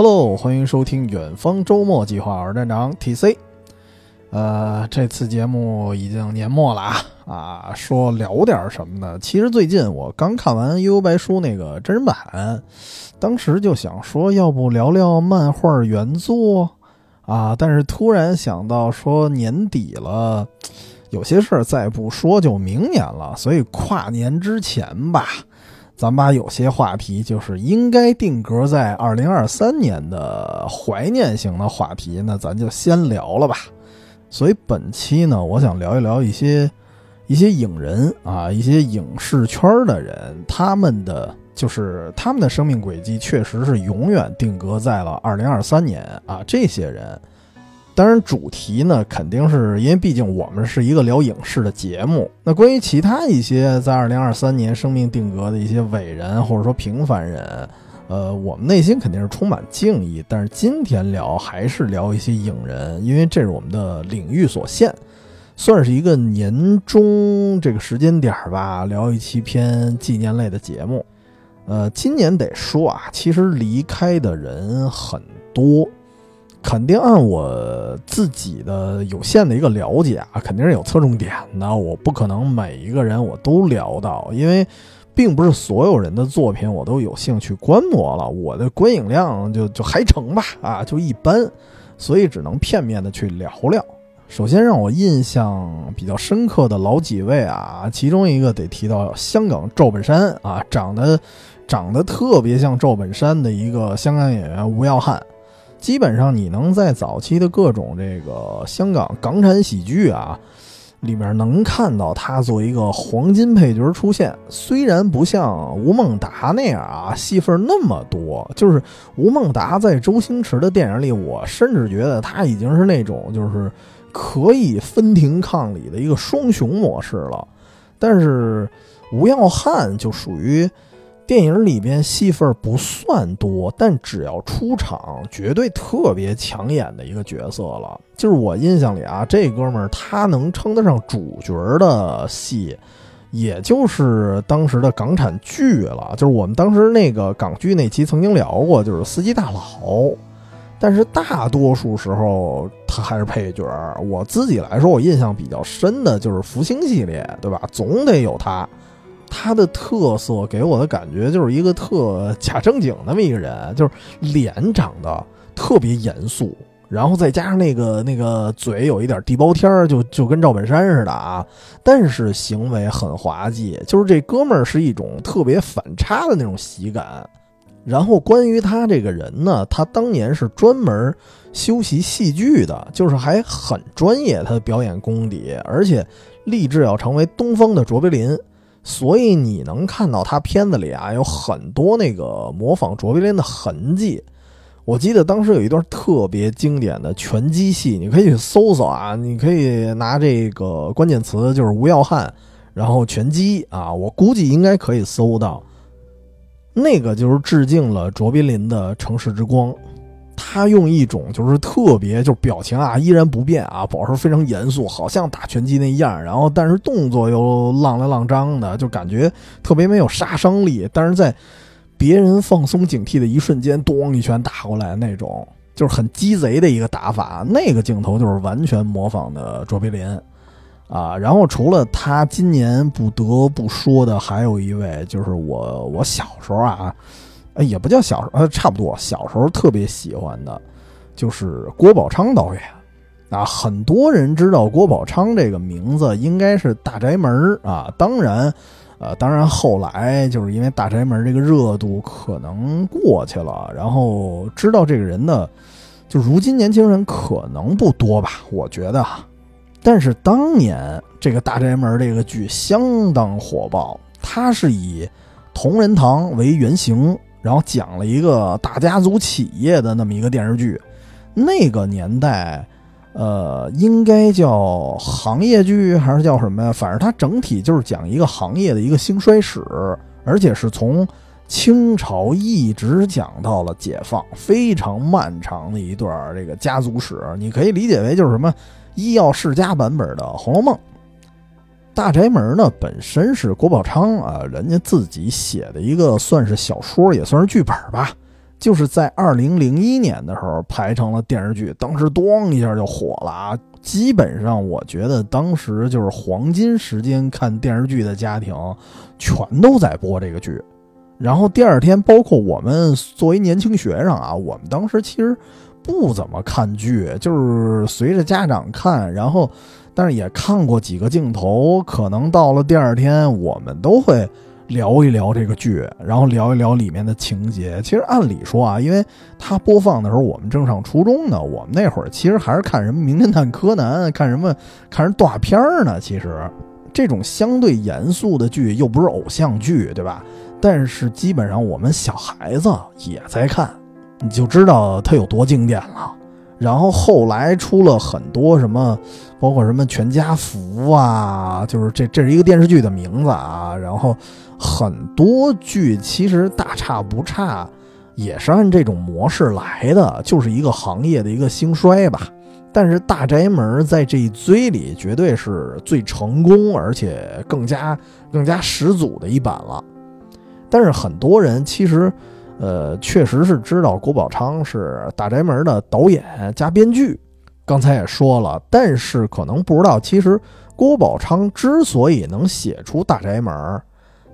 Hello，欢迎收听远方周末计划，我是站长 TC。呃，这次节目已经年末了啊，啊，说聊点什么呢？其实最近我刚看完《悠悠白书》那个真人版，当时就想说，要不聊聊漫画原作啊？但是突然想到说年底了，有些事儿再不说就明年了，所以跨年之前吧。咱把有些话题，就是应该定格在二零二三年的怀念型的话题，那咱就先聊了吧。所以本期呢，我想聊一聊一些一些影人啊，一些影视圈的人，他们的就是他们的生命轨迹，确实是永远定格在了二零二三年啊。这些人。当然，主题呢，肯定是因为毕竟我们是一个聊影视的节目。那关于其他一些在二零二三年生命定格的一些伟人或者说平凡人，呃，我们内心肯定是充满敬意。但是今天聊还是聊一些影人，因为这是我们的领域所限，算是一个年终这个时间点儿吧，聊一期偏纪念类的节目。呃，今年得说啊，其实离开的人很多。肯定按我自己的有限的一个了解啊，肯定是有侧重点的。我不可能每一个人我都聊到，因为并不是所有人的作品我都有兴趣观摩了。我的观影量就就还成吧，啊，就一般，所以只能片面的去聊聊。首先让我印象比较深刻的老几位啊，其中一个得提到香港赵本山啊，长得长得特别像赵本山的一个香港演员吴耀汉。基本上你能在早期的各种这个香港港产喜剧啊里面能看到他作为一个黄金配角出现，虽然不像吴孟达那样啊戏份那么多，就是吴孟达在周星驰的电影里，我甚至觉得他已经是那种就是可以分庭抗礼的一个双雄模式了，但是吴耀汉就属于。电影里边戏份不算多，但只要出场，绝对特别抢眼的一个角色了。就是我印象里啊，这哥们儿他能称得上主角的戏，也就是当时的港产剧了。就是我们当时那个港剧那期曾经聊过，就是《司机大佬》，但是大多数时候他还是配角。我自己来说，我印象比较深的就是《福星》系列，对吧？总得有他。他的特色给我的感觉就是一个特假正经那么一个人，就是脸长得特别严肃，然后再加上那个那个嘴有一点地包天儿，就就跟赵本山似的啊。但是行为很滑稽，就是这哥们儿是一种特别反差的那种喜感。然后关于他这个人呢，他当年是专门修习戏剧的，就是还很专业，他的表演功底，而且立志要成为东方的卓别林。所以你能看到他片子里啊有很多那个模仿卓别林的痕迹。我记得当时有一段特别经典的拳击戏，你可以去搜搜啊，你可以拿这个关键词就是吴耀汉，然后拳击啊，我估计应该可以搜到。那个就是致敬了卓别林的《城市之光》。他用一种就是特别，就是表情啊依然不变啊，保持非常严肃，好像打拳击那样。然后，但是动作又浪来浪张的，就感觉特别没有杀伤力。但是在别人放松警惕的一瞬间，咚一拳打过来那种，就是很鸡贼的一个打法。那个镜头就是完全模仿的卓别林啊。然后除了他，今年不得不说的还有一位，就是我我小时候啊。也不叫小时候，呃，差不多。小时候特别喜欢的，就是郭宝昌导演啊。很多人知道郭宝昌这个名字，应该是《大宅门》啊。当然，呃，当然后来就是因为《大宅门》这个热度可能过去了，然后知道这个人的，就如今年轻人可能不多吧，我觉得。但是当年这个《大宅门》这个剧相当火爆，它是以同仁堂为原型。然后讲了一个大家族企业的那么一个电视剧，那个年代，呃，应该叫行业剧还是叫什么呀？反正它整体就是讲一个行业的一个兴衰史，而且是从清朝一直讲到了解放，非常漫长的一段这个家族史。你可以理解为就是什么医药世家版本的《红楼梦》。大宅门呢，本身是郭宝昌啊，人家自己写的一个，算是小说，也算是剧本吧。就是在二零零一年的时候拍成了电视剧，当时咣一下就火了啊！基本上我觉得当时就是黄金时间看电视剧的家庭，全都在播这个剧。然后第二天，包括我们作为年轻学生啊，我们当时其实不怎么看剧，就是随着家长看，然后但是也看过几个镜头，可能到了第二天，我们都会聊一聊这个剧，然后聊一聊里面的情节。其实按理说啊，因为它播放的时候我们正上初中呢，我们那会儿其实还是看什么《名侦探柯南》，看什么看什么动画片呢。其实这种相对严肃的剧又不是偶像剧，对吧？但是基本上我们小孩子也在看，你就知道它有多经典了。然后后来出了很多什么，包括什么全家福啊，就是这这是一个电视剧的名字啊。然后很多剧其实大差不差，也是按这种模式来的，就是一个行业的一个兴衰吧。但是大宅门在这一堆里绝对是最成功，而且更加更加始祖的一版了。但是很多人其实，呃，确实是知道郭宝昌是《大宅门》的导演加编剧。刚才也说了，但是可能不知道，其实郭宝昌之所以能写出《大宅门》，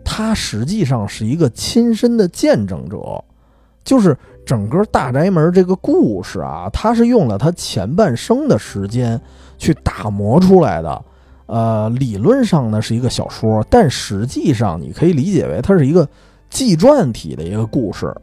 他实际上是一个亲身的见证者。就是整个《大宅门》这个故事啊，他是用了他前半生的时间去打磨出来的。呃，理论上呢是一个小说，但实际上你可以理解为它是一个纪传体的一个故事，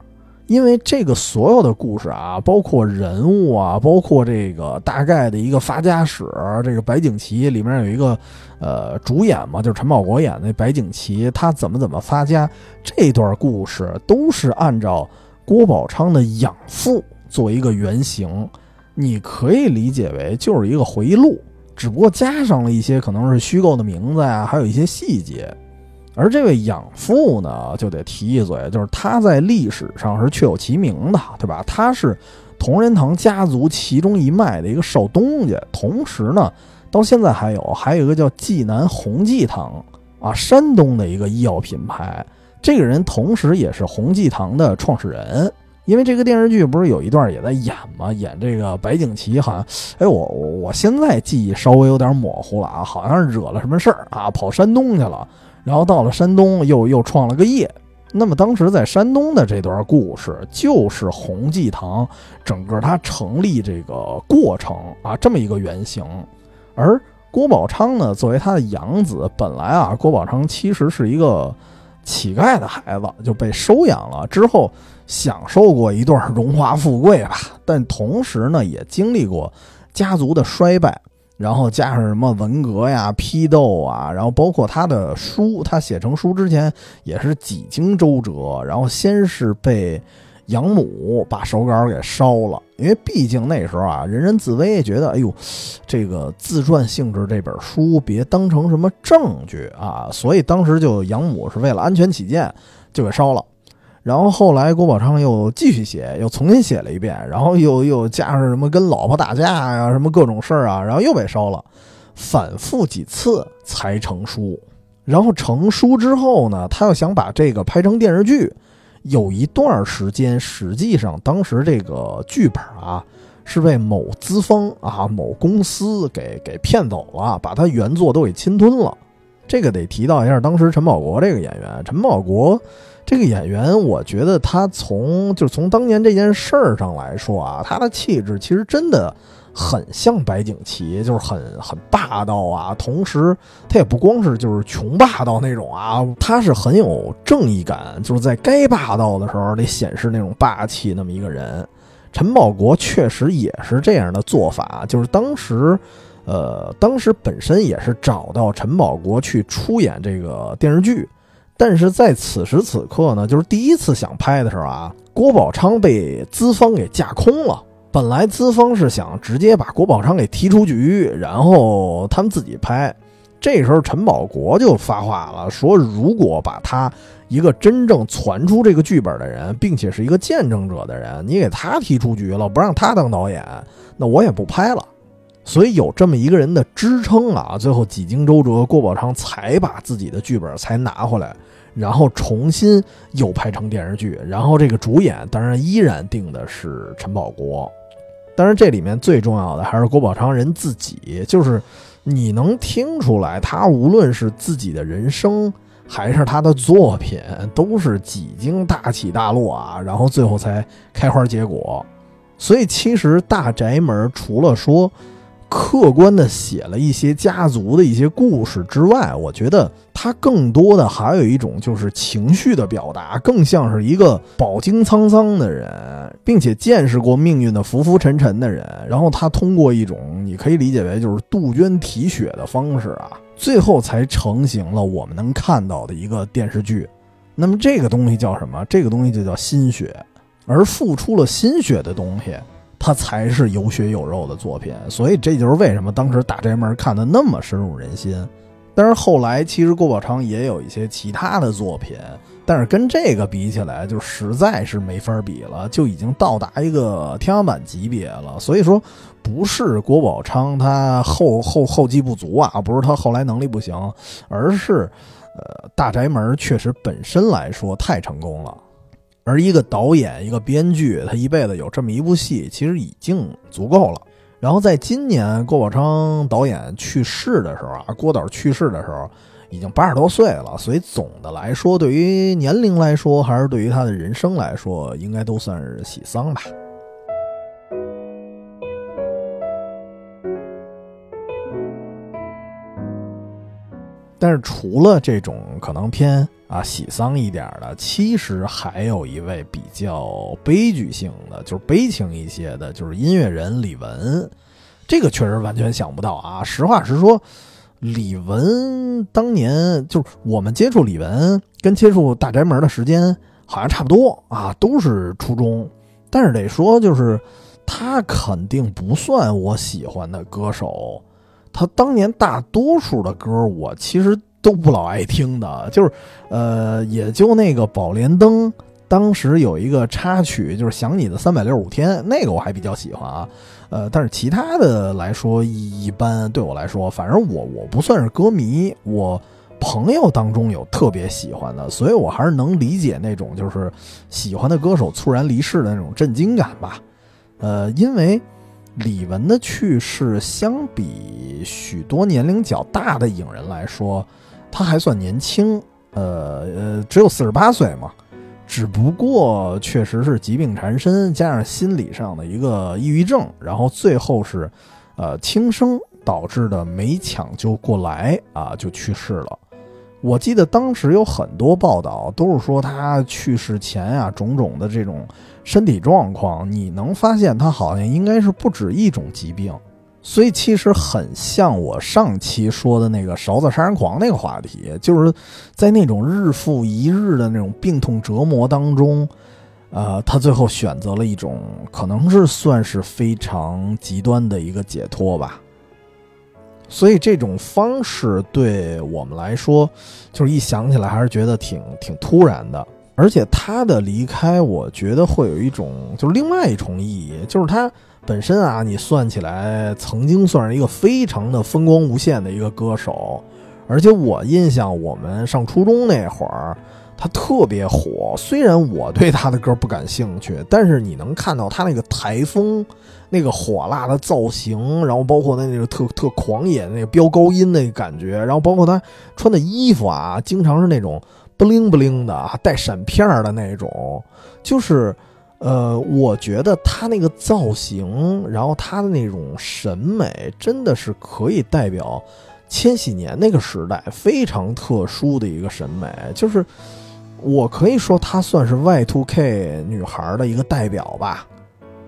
因为这个所有的故事啊，包括人物啊，包括这个大概的一个发家史，这个白景琦里面有一个呃主演嘛，就是陈宝国演的白景琦，他怎么怎么发家，这段故事都是按照郭宝昌的养父作为一个原型，你可以理解为就是一个回忆录。只不过加上了一些可能是虚构的名字呀，还有一些细节。而这位养父呢，就得提一嘴，就是他在历史上是确有其名的，对吧？他是同仁堂家族其中一脉的一个少东家，同时呢，到现在还有还有一个叫济南弘济堂啊，山东的一个医药品牌。这个人同时也是弘济堂的创始人。因为这个电视剧不是有一段也在演吗？演这个白景琦，好像，哎，我我现在记忆稍微有点模糊了啊，好像是惹了什么事儿啊，跑山东去了，然后到了山东又又创了个业。那么当时在山东的这段故事，就是弘济堂整个它成立这个过程啊，这么一个原型。而郭宝昌呢，作为他的养子，本来啊，郭宝昌其实是一个乞丐的孩子，就被收养了之后。享受过一段荣华富贵吧，但同时呢，也经历过家族的衰败，然后加上什么文革呀、批斗啊，然后包括他的书，他写成书之前也是几经周折，然后先是被养母把手稿给烧了，因为毕竟那时候啊，人人自危，觉得哎呦，这个自传性质这本书别当成什么证据啊，所以当时就养母是为了安全起见就给烧了。然后后来郭宝昌又继续写，又重新写了一遍，然后又又加上什么跟老婆打架呀，什么各种事儿啊，然后又被烧了，反复几次才成书。然后成书之后呢，他又想把这个拍成电视剧，有一段时间，实际上当时这个剧本啊是被某资方啊某公司给给骗走了，把他原作都给侵吞了。这个得提到一下，当时陈宝国这个演员，陈宝国。这个演员，我觉得他从就是从当年这件事儿上来说啊，他的气质其实真的很像白景琦，就是很很霸道啊。同时，他也不光是就是穷霸道那种啊，他是很有正义感，就是在该霸道的时候得显示那种霸气那么一个人。陈宝国确实也是这样的做法，就是当时，呃，当时本身也是找到陈宝国去出演这个电视剧。但是在此时此刻呢，就是第一次想拍的时候啊，郭宝昌被资方给架空了。本来资方是想直接把郭宝昌给踢出局，然后他们自己拍。这时候陈宝国就发话了，说如果把他一个真正传出这个剧本的人，并且是一个见证者的人，你给他踢出局了，不让他当导演，那我也不拍了。所以有这么一个人的支撑啊，最后几经周折，郭宝昌才把自己的剧本才拿回来。然后重新又拍成电视剧，然后这个主演当然依然定的是陈宝国。当然，这里面最重要的还是郭宝昌人自己，就是你能听出来，他无论是自己的人生，还是他的作品，都是几经大起大落啊，然后最后才开花结果。所以，其实《大宅门》除了说，客观的写了一些家族的一些故事之外，我觉得他更多的还有一种就是情绪的表达，更像是一个饱经沧桑的人，并且见识过命运的浮浮沉沉的人。然后他通过一种你可以理解为就是杜鹃啼血的方式啊，最后才成型了我们能看到的一个电视剧。那么这个东西叫什么？这个东西就叫心血，而付出了心血的东西。它才是有血有肉的作品，所以这就是为什么当时《大宅门》看的那么深入人心。但是后来，其实郭宝昌也有一些其他的作品，但是跟这个比起来，就实在是没法比了，就已经到达一个天花板级别了。所以说，不是郭宝昌他后后 后继不足啊，不是他后来能力不行，而是，呃，《大宅门》确实本身来说太成功了。而一个导演、一个编剧，他一辈子有这么一部戏，其实已经足够了。然后在今年郭宝昌导演去世的时候啊，郭导去世的时候已经八十多岁了，所以总的来说，对于年龄来说，还是对于他的人生来说，应该都算是喜丧吧。但是除了这种可能偏啊喜丧一点的，其实还有一位比较悲剧性的，就是悲情一些的，就是音乐人李玟。这个确实完全想不到啊！实话实说，李玟当年就是我们接触李玟跟接触大宅门的时间好像差不多啊，都是初中。但是得说，就是他肯定不算我喜欢的歌手。他当年大多数的歌，我其实都不老爱听的，就是，呃，也就那个《宝莲灯》，当时有一个插曲，就是《想你的三百六十五天》，那个我还比较喜欢啊，呃，但是其他的来说一般，对我来说，反正我我不算是歌迷，我朋友当中有特别喜欢的，所以我还是能理解那种就是喜欢的歌手猝然离世的那种震惊感吧，呃，因为。李玟的去世，相比许多年龄较大的影人来说，他还算年轻，呃呃，只有四十八岁嘛。只不过确实是疾病缠身，加上心理上的一个抑郁症，然后最后是，呃，轻生导致的没抢救过来啊，就去世了。我记得当时有很多报道都是说他去世前啊，种种的这种。身体状况，你能发现他好像应该是不止一种疾病，所以其实很像我上期说的那个勺子杀人狂那个话题，就是在那种日复一日的那种病痛折磨当中，呃，他最后选择了一种可能是算是非常极端的一个解脱吧。所以这种方式对我们来说，就是一想起来还是觉得挺挺突然的。而且他的离开，我觉得会有一种就是另外一重意义，就是他本身啊，你算起来曾经算是一个非常的风光无限的一个歌手，而且我印象我们上初中那会儿，他特别火。虽然我对他的歌不感兴趣，但是你能看到他那个台风、那个火辣的造型，然后包括他那个特特狂野那个飙高音那个感觉，然后包括他穿的衣服啊，经常是那种。不灵不灵的，带闪片的那种，就是，呃，我觉得他那个造型，然后他的那种审美，真的是可以代表千禧年那个时代非常特殊的一个审美，就是我可以说他算是 Y2K 女孩的一个代表吧。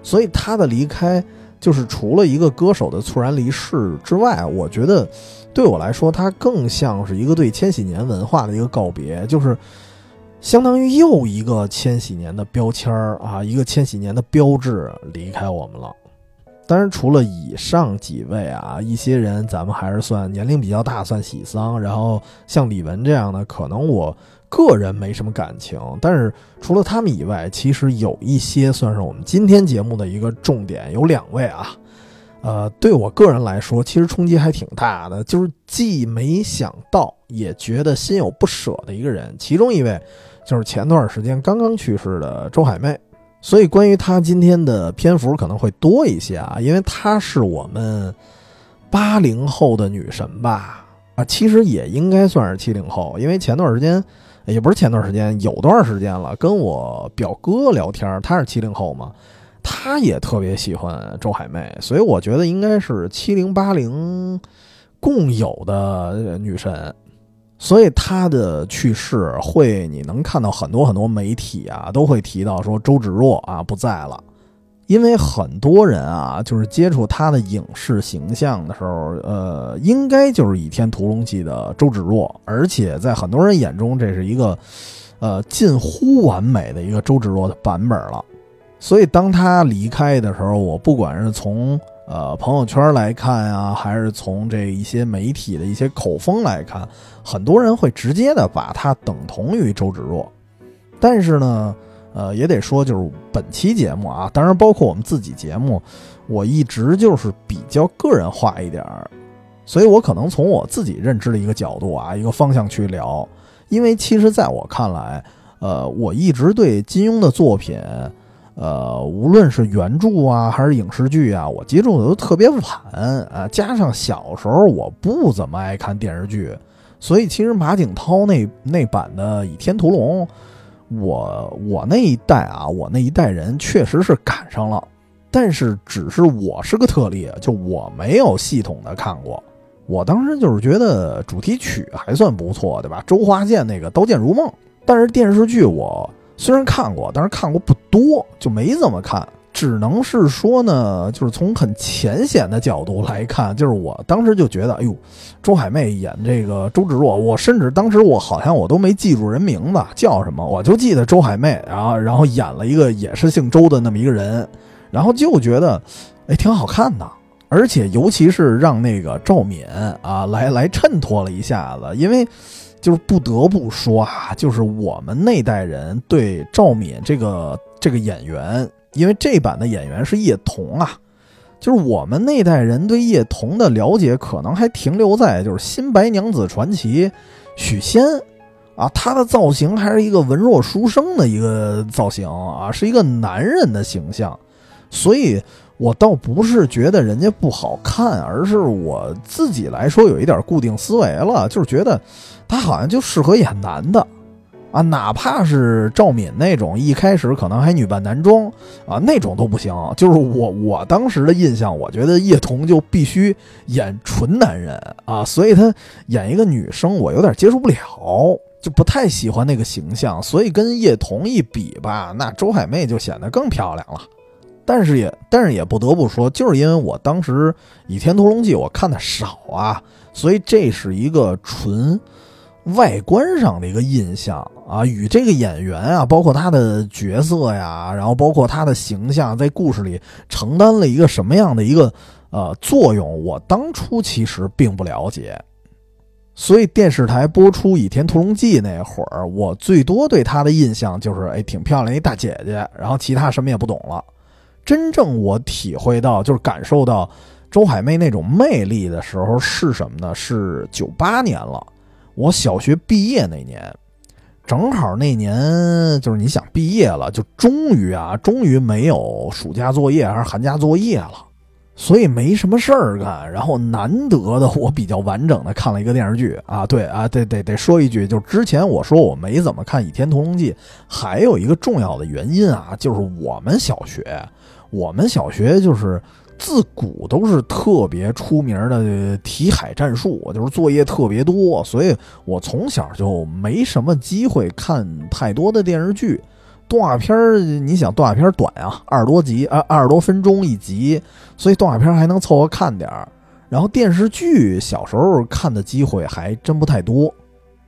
所以他的离开，就是除了一个歌手的猝然离世之外，我觉得。对我来说，它更像是一个对千禧年文化的一个告别，就是相当于又一个千禧年的标签儿啊，一个千禧年的标志离开我们了。当然，除了以上几位啊，一些人咱们还是算年龄比较大，算喜丧。然后像李玟这样的，可能我个人没什么感情。但是除了他们以外，其实有一些算是我们今天节目的一个重点，有两位啊。呃，对我个人来说，其实冲击还挺大的，就是既没想到，也觉得心有不舍的一个人。其中一位就是前段时间刚刚去世的周海媚，所以关于她今天的篇幅可能会多一些啊，因为她是我们八零后的女神吧，啊，其实也应该算是七零后，因为前段时间也不是前段时间，有段时间了，跟我表哥聊天，他是七零后嘛。他也特别喜欢周海媚，所以我觉得应该是七零八零共有的女神，所以他的去世会你能看到很多很多媒体啊都会提到说周芷若啊不在了，因为很多人啊就是接触他的影视形象的时候，呃，应该就是《倚天屠龙记》的周芷若，而且在很多人眼中这是一个呃近乎完美的一个周芷若的版本了。所以，当他离开的时候，我不管是从呃朋友圈来看啊，还是从这一些媒体的一些口风来看，很多人会直接的把他等同于周芷若。但是呢，呃，也得说，就是本期节目啊，当然包括我们自己节目，我一直就是比较个人化一点儿，所以我可能从我自己认知的一个角度啊，一个方向去聊。因为其实在我看来，呃，我一直对金庸的作品。呃，无论是原著啊，还是影视剧啊，我接触的都特别晚啊。加上小时候我不怎么爱看电视剧，所以其实马景涛那那版的《倚天屠龙》，我我那一代啊，我那一代人确实是赶上了，但是只是我是个特例，就我没有系统的看过。我当时就是觉得主题曲还算不错，对吧？周华健那个《刀剑如梦》，但是电视剧我。虽然看过，但是看过不多，就没怎么看。只能是说呢，就是从很浅显的角度来看，就是我当时就觉得，哎呦，周海媚演这个周芷若，我甚至当时我好像我都没记住人名字叫什么，我就记得周海媚，然后然后演了一个也是姓周的那么一个人，然后就觉得，哎，挺好看的。而且尤其是让那个赵敏啊来来衬托了一下子，因为。就是不得不说啊，就是我们那代人对赵敏这个这个演员，因为这版的演员是叶童啊，就是我们那代人对叶童的了解可能还停留在就是《新白娘子传奇》许仙啊，他的造型还是一个文弱书生的一个造型啊，是一个男人的形象，所以。我倒不是觉得人家不好看，而是我自己来说有一点固定思维了，就是觉得他好像就适合演男的啊，哪怕是赵敏那种一开始可能还女扮男装啊，那种都不行。就是我我当时的印象，我觉得叶童就必须演纯男人啊，所以他演一个女生，我有点接受不了，就不太喜欢那个形象。所以跟叶童一比吧，那周海媚就显得更漂亮了。但是也，但是也不得不说，就是因为我当时《倚天屠龙记》我看的少啊，所以这是一个纯外观上的一个印象啊，与这个演员啊，包括他的角色呀，然后包括他的形象在故事里承担了一个什么样的一个呃作用，我当初其实并不了解。所以电视台播出《倚天屠龙记》那会儿，我最多对她的印象就是，哎，挺漂亮一大姐姐，然后其他什么也不懂了。真正我体会到，就是感受到周海媚那种魅力的时候是什么呢？是九八年了，我小学毕业那年，正好那年就是你想毕业了，就终于啊，终于没有暑假作业还是寒假作业了，所以没什么事儿干，然后难得的我比较完整的看了一个电视剧啊，对啊，得得得说一句，就之前我说我没怎么看《倚天屠龙记》，还有一个重要的原因啊，就是我们小学。我们小学就是自古都是特别出名的题海战术，就是作业特别多，所以我从小就没什么机会看太多的电视剧、动画片儿。你想动画片短啊，二十多集啊，二十多分钟一集，所以动画片还能凑合看点儿。然后电视剧小时候看的机会还真不太多，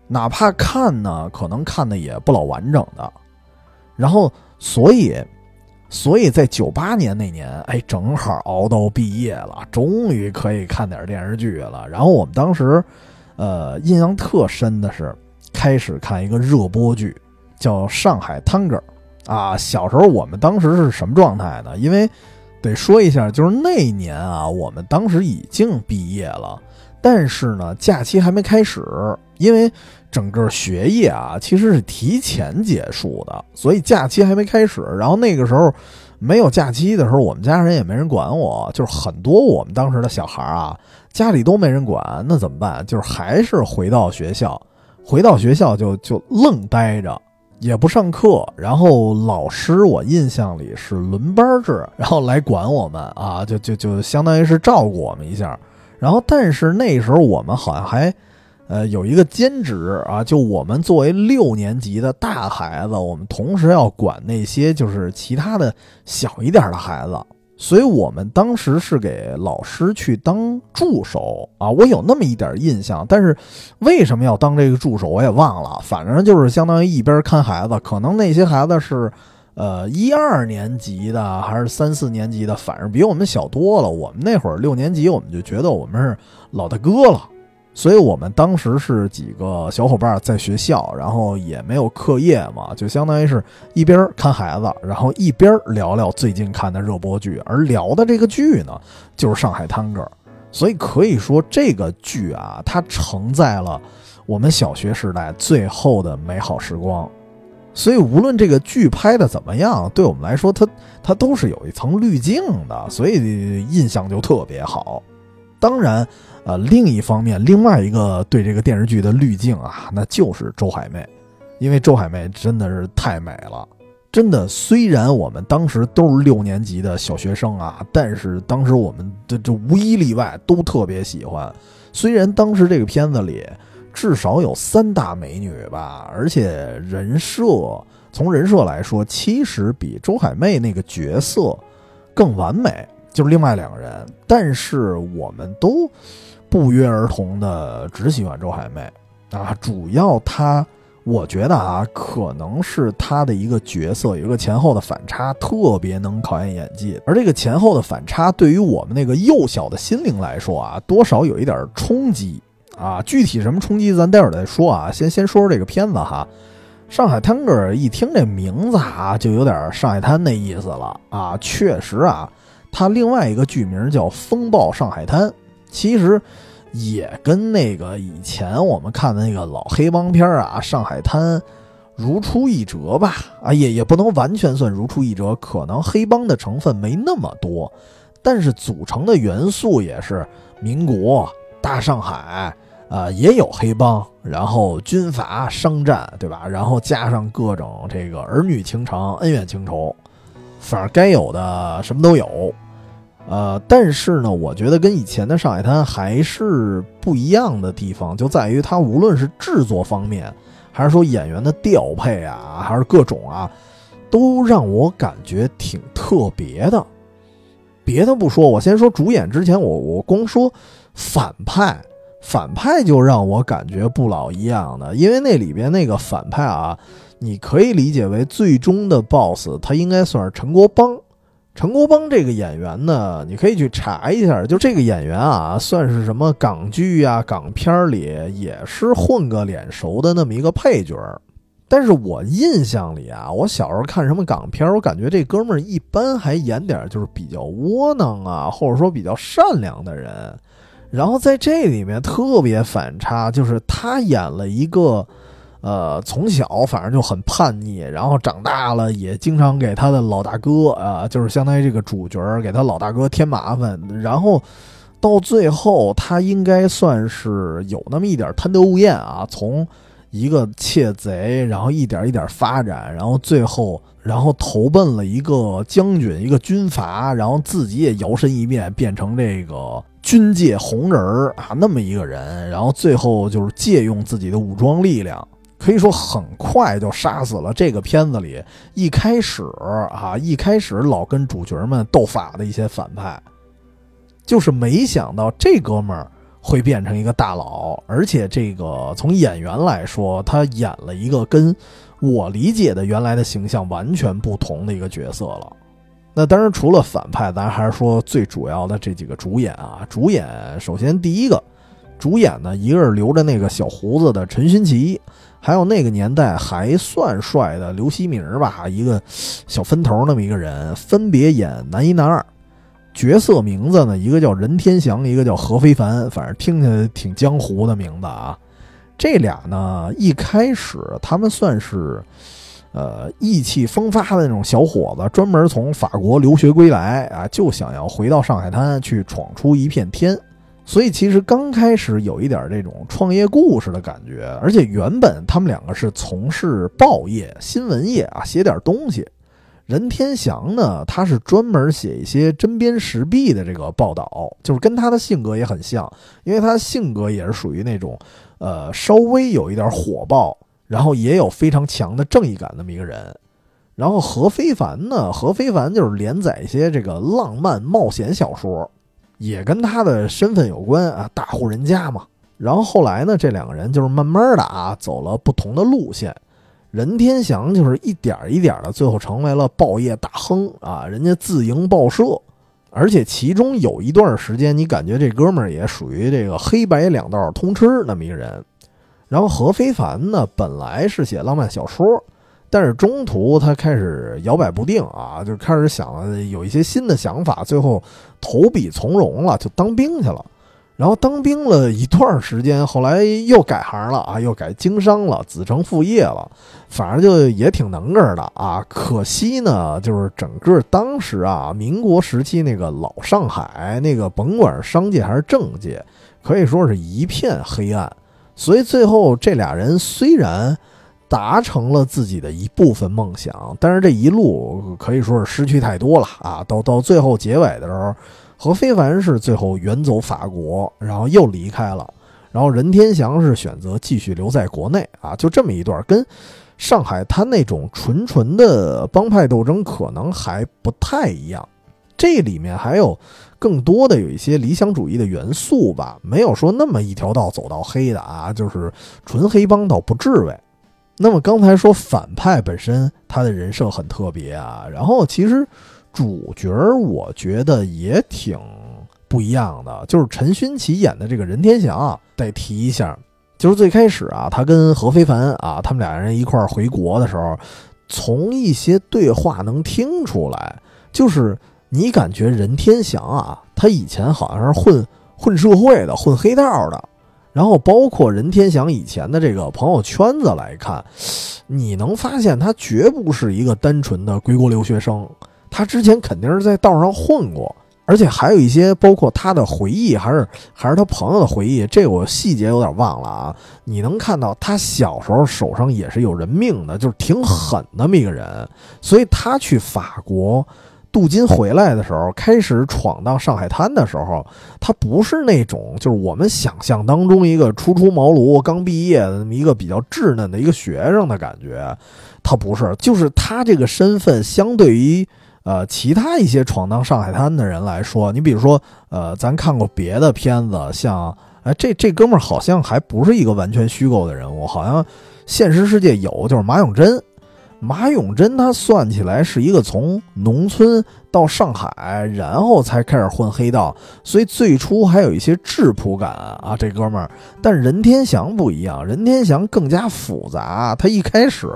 哪怕看呢，可能看的也不老完整的。然后所以。所以在九八年那年，哎，正好熬到毕业了，终于可以看点电视剧了。然后我们当时，呃，印象特深的是，开始看一个热播剧，叫《上海滩 r 啊。小时候我们当时是什么状态呢？因为得说一下，就是那年啊，我们当时已经毕业了，但是呢，假期还没开始，因为整个学业啊其实是提前结束的，所以假期还没开始。然后那个时候没有假期的时候，我们家人也没人管我，就是很多我们当时的小孩啊，家里都没人管，那怎么办？就是还是回到学校，回到学校就就愣待着。也不上课，然后老师我印象里是轮班制，然后来管我们啊，就就就相当于是照顾我们一下。然后但是那时候我们好像还，呃，有一个兼职啊，就我们作为六年级的大孩子，我们同时要管那些就是其他的小一点的孩子。所以我们当时是给老师去当助手啊，我有那么一点印象，但是为什么要当这个助手我也忘了。反正就是相当于一边看孩子，可能那些孩子是，呃，一二年级的还是三四年级的，反正比我们小多了。我们那会儿六年级，我们就觉得我们是老大哥了。所以我们当时是几个小伙伴在学校，然后也没有课业嘛，就相当于是一边看孩子，然后一边聊聊最近看的热播剧。而聊的这个剧呢，就是《上海滩 girl》，所以可以说这个剧啊，它承载了我们小学时代最后的美好时光。所以无论这个剧拍的怎么样，对我们来说，它它都是有一层滤镜的，所以印象就特别好。当然。呃，另一方面，另外一个对这个电视剧的滤镜啊，那就是周海媚，因为周海媚真的是太美了，真的。虽然我们当时都是六年级的小学生啊，但是当时我们这这无一例外都特别喜欢。虽然当时这个片子里至少有三大美女吧，而且人设从人设来说，其实比周海媚那个角色更完美，就是另外两个人，但是我们都。不约而同的只喜欢周海媚啊，主要她，我觉得啊，可能是她的一个角色有一个前后的反差，特别能考验演技。而这个前后的反差，对于我们那个幼小的心灵来说啊，多少有一点冲击啊。具体什么冲击，咱待会儿再说啊。先先说说这个片子哈，《上海滩》哥》一听这名字啊，就有点上海滩那意思了啊。确实啊，它另外一个剧名叫《风暴上海滩》，其实。也跟那个以前我们看的那个老黑帮片啊，《上海滩》如出一辙吧？啊，也也不能完全算如出一辙，可能黑帮的成分没那么多，但是组成的元素也是民国大上海啊，也有黑帮，然后军阀商战，对吧？然后加上各种这个儿女情长、恩怨情仇，反正该有的什么都有。呃，但是呢，我觉得跟以前的《上海滩》还是不一样的地方，就在于它无论是制作方面，还是说演员的调配啊，还是各种啊，都让我感觉挺特别的。别的不说，我先说主演之前，我我光说反派，反派就让我感觉不老一样的，因为那里边那个反派啊，你可以理解为最终的 BOSS，他应该算是陈国邦。陈国邦这个演员呢，你可以去查一下，就这个演员啊，算是什么港剧啊、港片里也是混个脸熟的那么一个配角。但是我印象里啊，我小时候看什么港片，我感觉这哥们儿一般还演点就是比较窝囊啊，或者说比较善良的人。然后在这里面特别反差，就是他演了一个。呃，从小反正就很叛逆，然后长大了也经常给他的老大哥啊，就是相当于这个主角给他老大哥添麻烦，然后到最后他应该算是有那么一点贪得无厌啊，从一个窃贼，然后一点一点发展，然后最后然后投奔了一个将军，一个军阀，然后自己也摇身一变变成这个军界红人啊，那么一个人，然后最后就是借用自己的武装力量。可以说很快就杀死了这个片子里一开始啊，一开始老跟主角们斗法的一些反派，就是没想到这哥们儿会变成一个大佬，而且这个从演员来说，他演了一个跟我理解的原来的形象完全不同的一个角色了。那当然，除了反派，咱还是说最主要的这几个主演啊。主演首先第一个主演呢，一个是留着那个小胡子的陈勋奇。还有那个年代还算帅的刘希明吧，一个小分头那么一个人，分别演男一男二。角色名字呢，一个叫任天祥，一个叫何非凡，反正听起来挺江湖的名字啊。这俩呢，一开始他们算是，呃，意气风发的那种小伙子，专门从法国留学归来啊，就想要回到上海滩去闯出一片天。所以其实刚开始有一点这种创业故事的感觉，而且原本他们两个是从事报业、新闻业啊，写点东西。任天祥呢，他是专门写一些针砭时弊的这个报道，就是跟他的性格也很像，因为他性格也是属于那种，呃，稍微有一点火爆，然后也有非常强的正义感那么一个人。然后何非凡呢，何非凡就是连载一些这个浪漫冒险小说，也跟他的身份有关啊，大户人家嘛。然后后来呢，这两个人就是慢慢的啊，走了不同的路线。任天祥就是一点一点的，最后成为了报业大亨啊！人家自营报社，而且其中有一段时间，你感觉这哥们儿也属于这个黑白两道通吃那么一个人。然后何非凡呢，本来是写浪漫小说，但是中途他开始摇摆不定啊，就开始想有一些新的想法，最后投笔从戎了，就当兵去了。然后当兵了一段时间，后来又改行了啊，又改经商了，子承父业了，反正就也挺能个儿的啊。可惜呢，就是整个当时啊，民国时期那个老上海，那个甭管是商界还是政界，可以说是一片黑暗。所以最后这俩人虽然达成了自己的一部分梦想，但是这一路可以说是失去太多了啊。到到最后结尾的时候。何非凡是最后远走法国，然后又离开了，然后任天祥是选择继续留在国内啊，就这么一段，跟上海滩那种纯纯的帮派斗争可能还不太一样。这里面还有更多的有一些理想主义的元素吧，没有说那么一条道走到黑的啊，就是纯黑帮倒不至为。那么刚才说反派本身他的人设很特别啊，然后其实。主角我觉得也挺不一样的，就是陈勋奇演的这个任天祥啊，得提一下，就是最开始啊，他跟何非凡啊，他们俩人一块儿回国的时候，从一些对话能听出来，就是你感觉任天祥啊，他以前好像是混混社会的，混黑道的，然后包括任天祥以前的这个朋友圈子来看，你能发现他绝不是一个单纯的归国留学生。他之前肯定是在道上混过，而且还有一些包括他的回忆，还是还是他朋友的回忆，这我细节有点忘了啊。你能看到他小时候手上也是有人命的，就是挺狠那么一个人。所以他去法国镀金回来的时候，开始闯荡上海滩的时候，他不是那种就是我们想象当中一个初出茅庐、刚毕业的那么一个比较稚嫩的一个学生的感觉，他不是，就是他这个身份相对于。呃，其他一些闯荡上海滩的人来说，你比如说，呃，咱看过别的片子，像，哎，这这哥们儿好像还不是一个完全虚构的人物，好像现实世界有，就是马永贞。马永贞他算起来是一个从农村到上海，然后才开始混黑道，所以最初还有一些质朴感啊，这哥们儿。但任天祥不一样，任天祥更加复杂。他一开始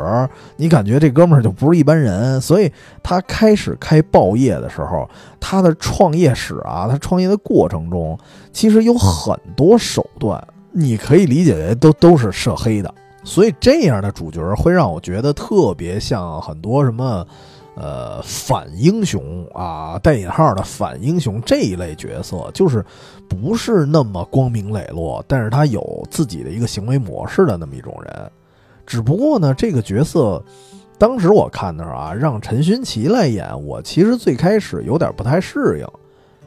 你感觉这哥们儿就不是一般人，所以他开始开报业的时候，他的创业史啊，他创业的过程中其实有很多手段，你可以理解为都都是涉黑的。所以这样的主角会让我觉得特别像很多什么，呃，反英雄啊，带引号的反英雄这一类角色，就是不是那么光明磊落，但是他有自己的一个行为模式的那么一种人。只不过呢，这个角色当时我看的时候啊，让陈勋奇来演，我其实最开始有点不太适应，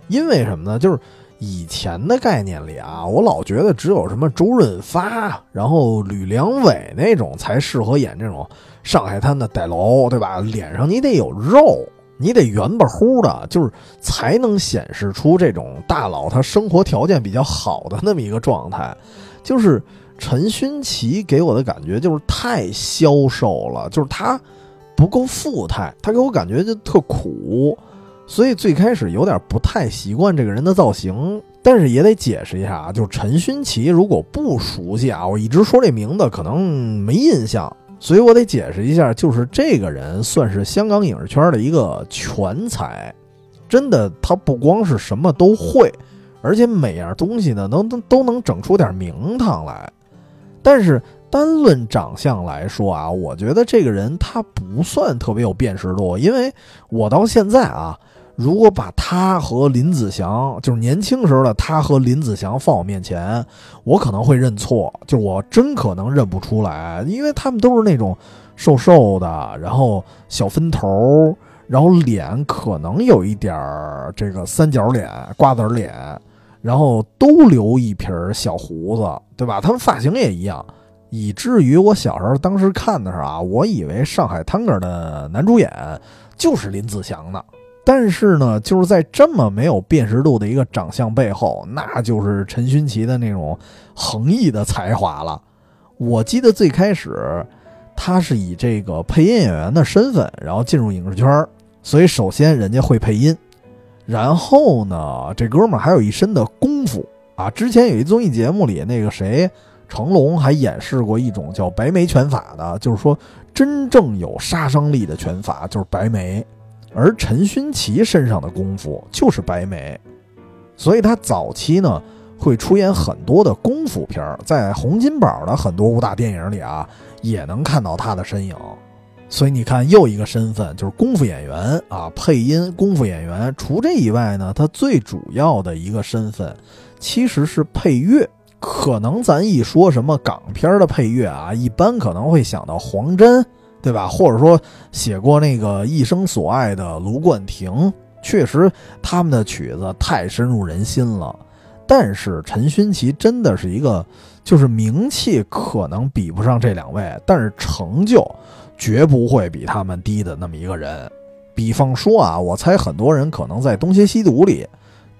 因为什么呢？就是。以前的概念里啊，我老觉得只有什么周润发，然后吕良伟那种才适合演这种上海滩的歹楼，对吧？脸上你得有肉，你得圆巴乎的，就是才能显示出这种大佬他生活条件比较好的那么一个状态。就是陈勋奇给我的感觉就是太消瘦了，就是他不够富态，他给我感觉就特苦。所以最开始有点不太习惯这个人的造型，但是也得解释一下啊，就是陈勋奇如果不熟悉啊，我一直说这名字可能没印象，所以我得解释一下，就是这个人算是香港影视圈的一个全才。真的他不光是什么都会，而且每样东西呢，能都都能整出点名堂来。但是单论长相来说啊，我觉得这个人他不算特别有辨识度，因为我到现在啊。如果把他和林子祥，就是年轻时候的他和林子祥放我面前，我可能会认错，就我真可能认不出来，因为他们都是那种瘦瘦的，然后小分头，然后脸可能有一点儿这个三角脸、瓜子脸，然后都留一撇小胡子，对吧？他们发型也一样，以至于我小时候当时看的时候啊，我以为《上海滩》的男主演就是林子祥呢。但是呢，就是在这么没有辨识度的一个长相背后，那就是陈勋奇的那种横溢的才华了。我记得最开始他是以这个配音演员的身份，然后进入影视圈所以首先人家会配音，然后呢，这哥们儿还有一身的功夫啊。之前有一综艺节目里，那个谁成龙还演示过一种叫白眉拳法的，就是说真正有杀伤力的拳法就是白眉。而陈勋奇身上的功夫就是白眉，所以他早期呢会出演很多的功夫片儿，在洪金宝的很多武打电影里啊也能看到他的身影。所以你看，又一个身份就是功夫演员啊，配音功夫演员。除这以外呢，他最主要的一个身份其实是配乐。可能咱一说什么港片的配乐啊，一般可能会想到黄真。对吧？或者说写过那个《一生所爱》的卢冠廷，确实他们的曲子太深入人心了。但是陈勋奇真的是一个，就是名气可能比不上这两位，但是成就绝不会比他们低的那么一个人。比方说啊，我猜很多人可能在《东邪西毒》里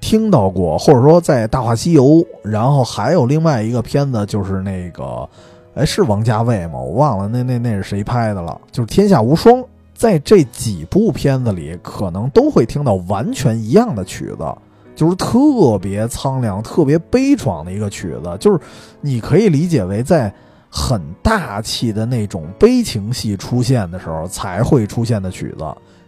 听到过，或者说在《大话西游》，然后还有另外一个片子就是那个。哎，是王家卫吗？我忘了，那那那是谁拍的了？就是《天下无双》。在这几部片子里，可能都会听到完全一样的曲子，就是特别苍凉、特别悲怆的一个曲子。就是你可以理解为，在很大气的那种悲情戏出现的时候才会出现的曲子。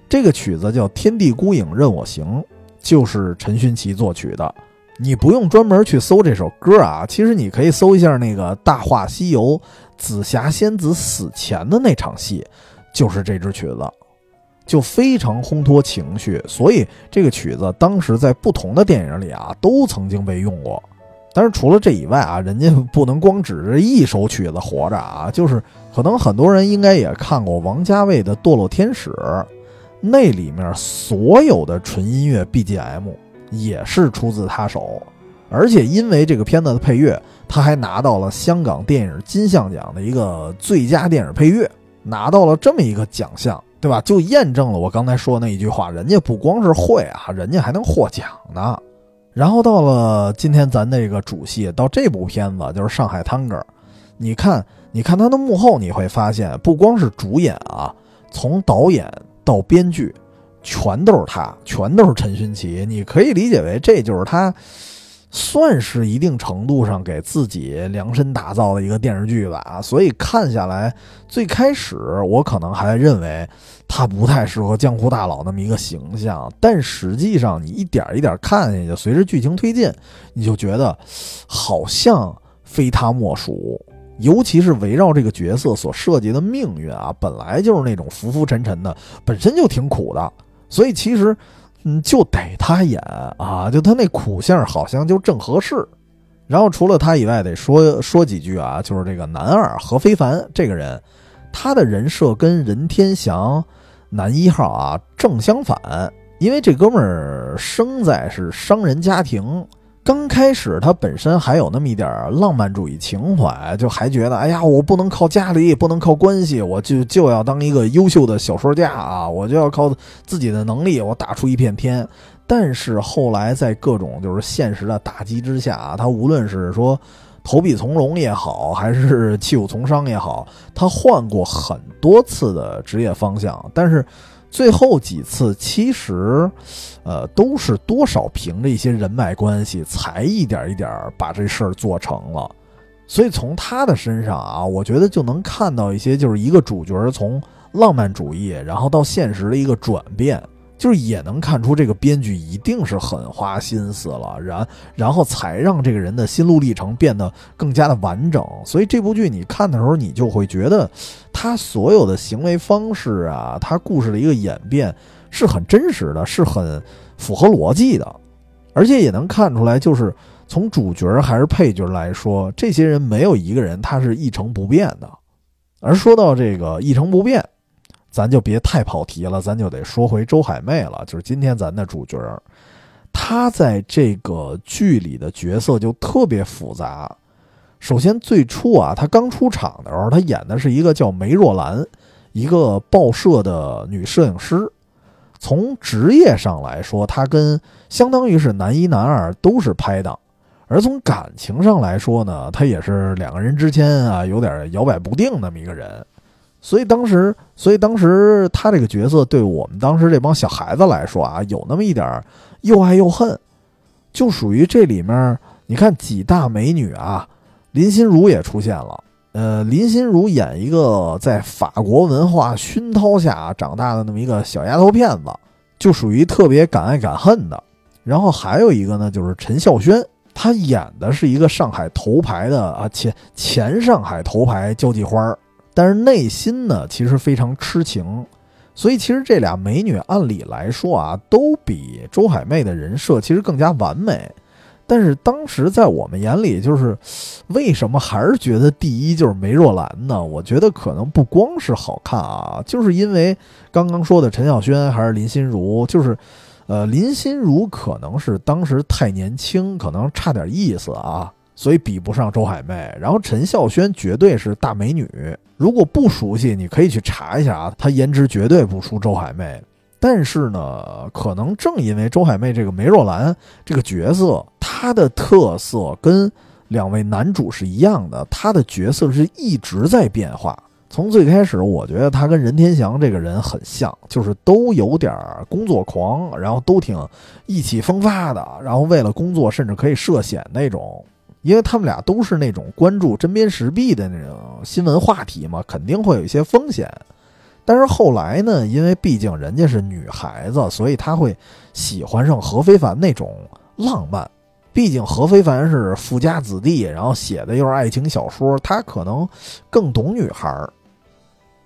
这个曲子叫《天地孤影任我行》，就是陈勋奇作曲的。你不用专门去搜这首歌啊，其实你可以搜一下那个《大话西游》紫霞仙子死前的那场戏，就是这支曲子，就非常烘托情绪。所以这个曲子当时在不同的电影里啊，都曾经被用过。但是除了这以外啊，人家不能光指着一首曲子活着啊，就是可能很多人应该也看过王家卫的《堕落天使》，那里面所有的纯音乐 BGM。也是出自他手，而且因为这个片子的配乐，他还拿到了香港电影金像奖的一个最佳电影配乐，拿到了这么一个奖项，对吧？就验证了我刚才说那一句话，人家不光是会啊，人家还能获奖呢。然后到了今天咱这个主戏，到这部片子就是《上海滩哥》，你看，你看他的幕后，你会发现不光是主演啊，从导演到编剧。全都是他，全都是陈勋奇。你可以理解为这就是他，算是一定程度上给自己量身打造的一个电视剧吧。所以看下来，最开始我可能还认为他不太适合江湖大佬那么一个形象，但实际上你一点一点看下去，随着剧情推进，你就觉得好像非他莫属。尤其是围绕这个角色所涉及的命运啊，本来就是那种浮浮沉沉的，本身就挺苦的。所以其实，嗯，就得他演啊，就他那苦相好像就正合适。然后除了他以外，得说说几句啊，就是这个男二何非凡这个人，他的人设跟任天祥男一号啊正相反，因为这哥们儿生在是商人家庭。刚开始，他本身还有那么一点浪漫主义情怀，就还觉得，哎呀，我不能靠家里，也不能靠关系，我就就要当一个优秀的小说家啊，我就要靠自己的能力，我打出一片天。但是后来，在各种就是现实的打击之下，他无论是说投笔从戎也好，还是弃武从商也好，他换过很多次的职业方向，但是。最后几次其实，呃，都是多少凭着一些人脉关系，才一点一点把这事儿做成了。所以从他的身上啊，我觉得就能看到一些，就是一个主角从浪漫主义，然后到现实的一个转变。就是也能看出这个编剧一定是很花心思了，然然后才让这个人的心路历程变得更加的完整。所以这部剧你看的时候，你就会觉得他所有的行为方式啊，他故事的一个演变是很真实的，是很符合逻辑的，而且也能看出来，就是从主角还是配角来说，这些人没有一个人他是一成不变的。而说到这个一成不变。咱就别太跑题了，咱就得说回周海媚了。就是今天咱的主角，她在这个剧里的角色就特别复杂。首先，最初啊，她刚出场的时候，她演的是一个叫梅若兰，一个报社的女摄影师。从职业上来说，她跟相当于是男一男二都是拍档。而从感情上来说呢，她也是两个人之间啊有点摇摆不定那么一个人。所以当时，所以当时他这个角色对我们当时这帮小孩子来说啊，有那么一点又爱又恨，就属于这里面。你看几大美女啊，林心如也出现了。呃，林心如演一个在法国文化熏陶下长大的那么一个小丫头片子，就属于特别敢爱敢恨的。然后还有一个呢，就是陈孝萱，她演的是一个上海头牌的啊前前上海头牌交际花但是内心呢，其实非常痴情，所以其实这俩美女按理来说啊，都比周海媚的人设其实更加完美。但是当时在我们眼里，就是为什么还是觉得第一就是梅若兰呢？我觉得可能不光是好看啊，就是因为刚刚说的陈小萱还是林心如，就是呃林心如可能是当时太年轻，可能差点意思啊。所以比不上周海媚，然后陈孝萱绝对是大美女。如果不熟悉，你可以去查一下啊，她颜值绝对不输周海媚。但是呢，可能正因为周海媚这个梅若兰这个角色，她的特色跟两位男主是一样的，她的角色是一直在变化。从最开始，我觉得她跟任天祥这个人很像，就是都有点工作狂，然后都挺意气风发的，然后为了工作甚至可以涉险那种。因为他们俩都是那种关注针砭时弊的那种新闻话题嘛，肯定会有一些风险。但是后来呢，因为毕竟人家是女孩子，所以他会喜欢上何非凡那种浪漫。毕竟何非凡是富家子弟，然后写的又是爱情小说，他可能更懂女孩儿。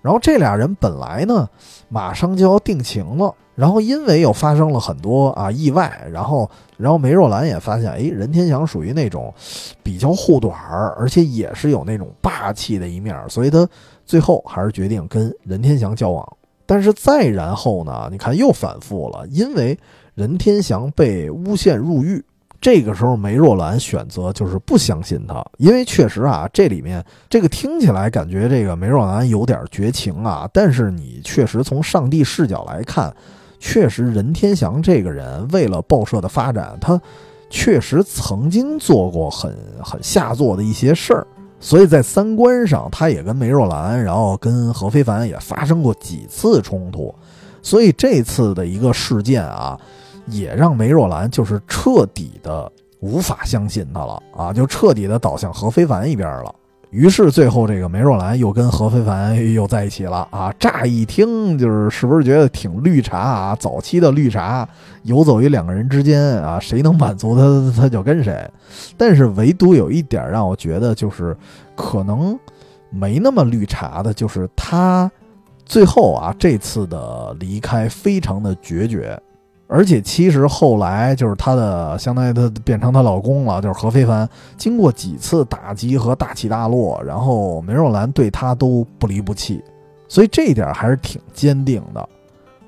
然后这俩人本来呢，马上就要定情了。然后因为又发生了很多啊意外，然后然后梅若兰也发现，哎，任天祥属于那种比较护短儿，而且也是有那种霸气的一面，所以他最后还是决定跟任天祥交往。但是再然后呢，你看又反复了，因为任天祥被诬陷入狱。这个时候，梅若兰选择就是不相信他，因为确实啊，这里面这个听起来感觉这个梅若兰有点绝情啊，但是你确实从上帝视角来看，确实任天祥这个人为了报社的发展，他确实曾经做过很很下作的一些事儿，所以在三观上，他也跟梅若兰，然后跟何非凡也发生过几次冲突，所以这次的一个事件啊。也让梅若兰就是彻底的无法相信他了啊，就彻底的倒向何非凡一边了。于是最后这个梅若兰又跟何非凡又在一起了啊。乍一听就是是不是觉得挺绿茶啊？早期的绿茶游走于两个人之间啊，谁能满足他他就跟谁。但是唯独有一点让我觉得就是可能没那么绿茶的，就是他最后啊这次的离开非常的决绝。而且其实后来就是她的，相当于她变成她老公了，就是何非凡。经过几次打击和大起大落，然后梅若兰对他都不离不弃，所以这一点还是挺坚定的。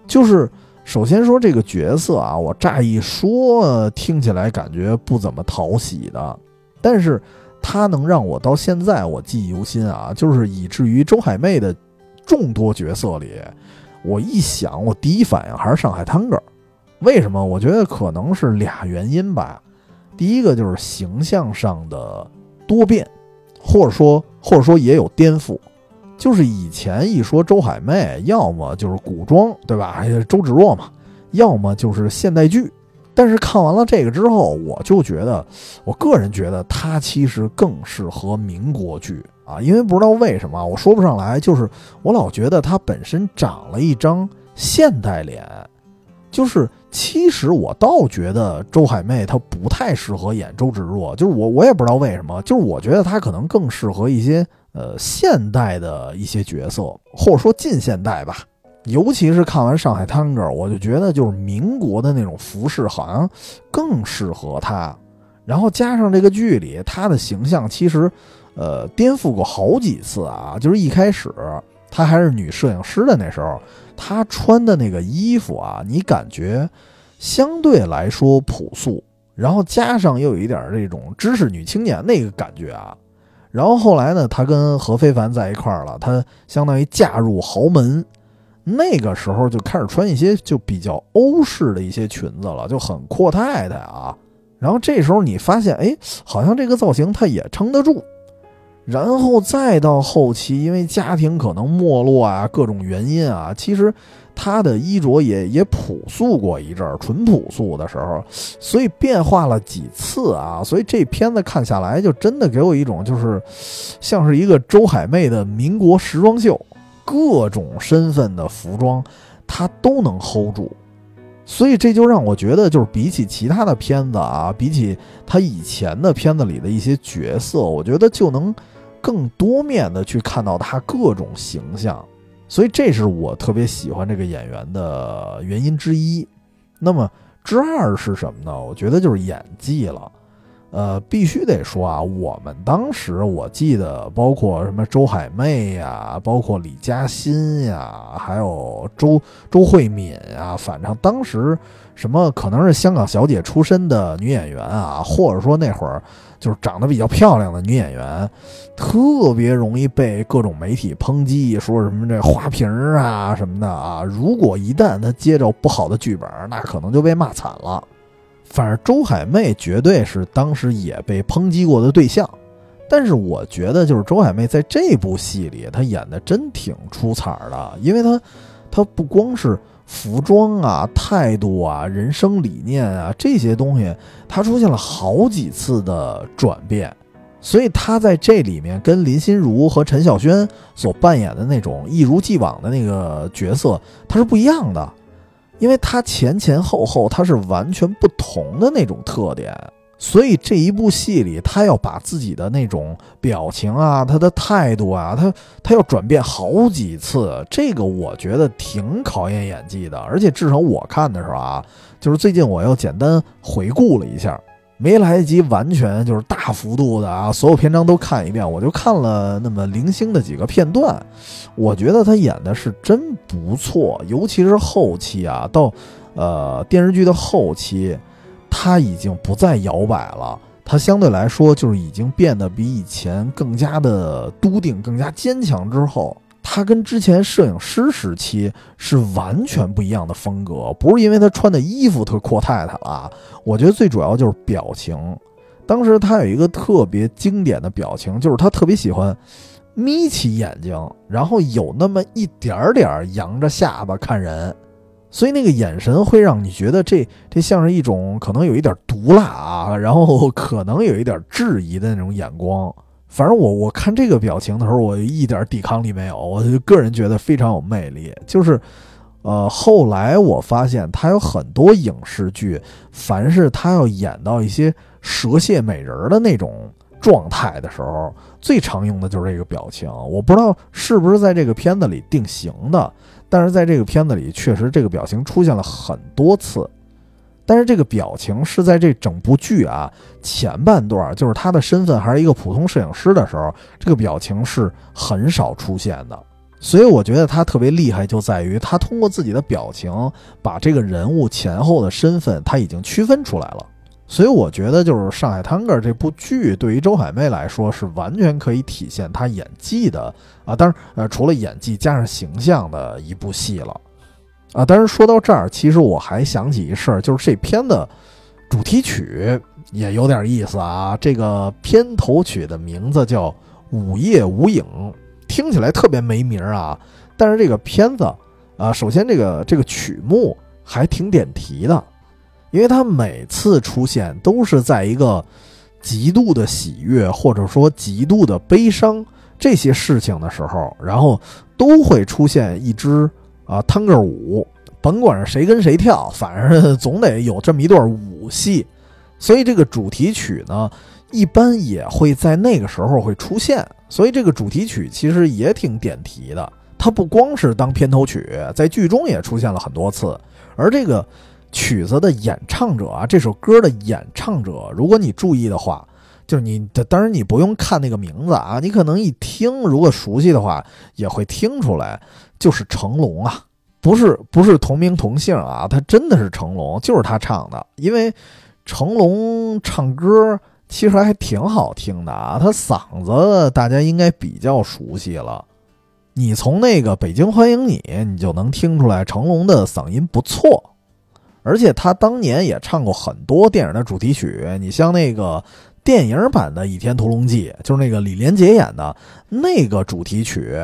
就是首先说这个角色啊，我乍一说听起来感觉不怎么讨喜的，但是他能让我到现在我记忆犹新啊，就是以至于周海媚的众多角色里，我一想，我第一反应还是上海滩哥。为什么？我觉得可能是俩原因吧。第一个就是形象上的多变，或者说或者说也有颠覆。就是以前一说周海媚，要么就是古装，对吧？周芷若嘛，要么就是现代剧。但是看完了这个之后，我就觉得，我个人觉得她其实更适合民国剧啊，因为不知道为什么，我说不上来，就是我老觉得她本身长了一张现代脸。就是其实我倒觉得周海媚她不太适合演周芷若，就是我我也不知道为什么，就是我觉得她可能更适合一些呃现代的一些角色，或者说近现代吧。尤其是看完《上海滩歌》，我就觉得就是民国的那种服饰好像更适合她。然后加上这个剧里她的形象，其实呃颠覆过好几次啊。就是一开始她还是女摄影师的那时候，她穿的那个衣服啊，你感觉相对来说朴素，然后加上又有一点这种知识女青年那个感觉啊。然后后来呢，她跟何非凡在一块儿了，她相当于嫁入豪门。那个时候就开始穿一些就比较欧式的一些裙子了，就很阔太太啊。然后这时候你发现，哎，好像这个造型她也撑得住。然后再到后期，因为家庭可能没落啊，各种原因啊，其实他的衣着也也朴素过一阵儿，纯朴素的时候，所以变化了几次啊。所以这片子看下来，就真的给我一种就是像是一个周海媚的民国时装秀。各种身份的服装，他都能 hold 住，所以这就让我觉得，就是比起其他的片子啊，比起他以前的片子里的一些角色，我觉得就能更多面的去看到他各种形象，所以这是我特别喜欢这个演员的原因之一。那么之二是什么呢？我觉得就是演技了。呃，必须得说啊，我们当时我记得，包括什么周海媚呀，包括李嘉欣呀，还有周周慧敏啊，反正当时什么可能是香港小姐出身的女演员啊，或者说那会儿就是长得比较漂亮的女演员，特别容易被各种媒体抨击，说什么这花瓶啊什么的啊。如果一旦她接着不好的剧本，那可能就被骂惨了。反正周海媚绝对是当时也被抨击过的对象，但是我觉得就是周海媚在这部戏里，她演的真挺出彩的，因为她，她不光是服装啊、态度啊、人生理念啊这些东西，他出现了好几次的转变，所以他在这里面跟林心如和陈小轩所扮演的那种一如既往的那个角色，他是不一样的。因为他前前后后他是完全不同的那种特点，所以这一部戏里他要把自己的那种表情啊、他的态度啊，他他要转变好几次，这个我觉得挺考验演技的。而且至少我看的时候啊，就是最近我又简单回顾了一下。没来得及完全就是大幅度的啊，所有篇章都看一遍，我就看了那么零星的几个片段。我觉得他演的是真不错，尤其是后期啊，到呃电视剧的后期，他已经不再摇摆了，他相对来说就是已经变得比以前更加的笃定、更加坚强。之后。他跟之前摄影师时期是完全不一样的风格，不是因为他穿的衣服特阔太太了，我觉得最主要就是表情。当时他有一个特别经典的表情，就是他特别喜欢眯起眼睛，然后有那么一点点扬着下巴看人，所以那个眼神会让你觉得这这像是一种可能有一点毒辣啊，然后可能有一点质疑的那种眼光。反正我我看这个表情的时候，我一点抵抗力没有。我就个人觉得非常有魅力。就是，呃，后来我发现他有很多影视剧，凡是他要演到一些蛇蝎美人的那种状态的时候，最常用的就是这个表情。我不知道是不是在这个片子里定型的，但是在这个片子里，确实这个表情出现了很多次。但是这个表情是在这整部剧啊前半段，就是他的身份还是一个普通摄影师的时候，这个表情是很少出现的。所以我觉得他特别厉害，就在于他通过自己的表情，把这个人物前后的身份他已经区分出来了。所以我觉得就是《上海滩儿》这部剧对于周海媚来说是完全可以体现她演技的啊，当然呃除了演技加上形象的一部戏了。啊，但是说到这儿，其实我还想起一事儿，就是这片的主题曲也有点意思啊。这个片头曲的名字叫《午夜无影》，听起来特别没名儿啊。但是这个片子啊，首先这个这个曲目还挺点题的，因为他每次出现都是在一个极度的喜悦或者说极度的悲伤这些事情的时候，然后都会出现一支。啊，探戈舞甭管是谁跟谁跳，反正总得有这么一段舞戏。所以这个主题曲呢，一般也会在那个时候会出现。所以这个主题曲其实也挺点题的，它不光是当片头曲，在剧中也出现了很多次。而这个曲子的演唱者啊，这首歌的演唱者，如果你注意的话，就是你，当然你不用看那个名字啊，你可能一听，如果熟悉的话，也会听出来，就是成龙啊，不是不是同名同姓啊，他真的是成龙，就是他唱的，因为成龙唱歌其实还挺好听的啊，他嗓子大家应该比较熟悉了，你从那个《北京欢迎你》，你就能听出来成龙的嗓音不错，而且他当年也唱过很多电影的主题曲，你像那个。电影版的《倚天屠龙记》就是那个李连杰演的那个主题曲，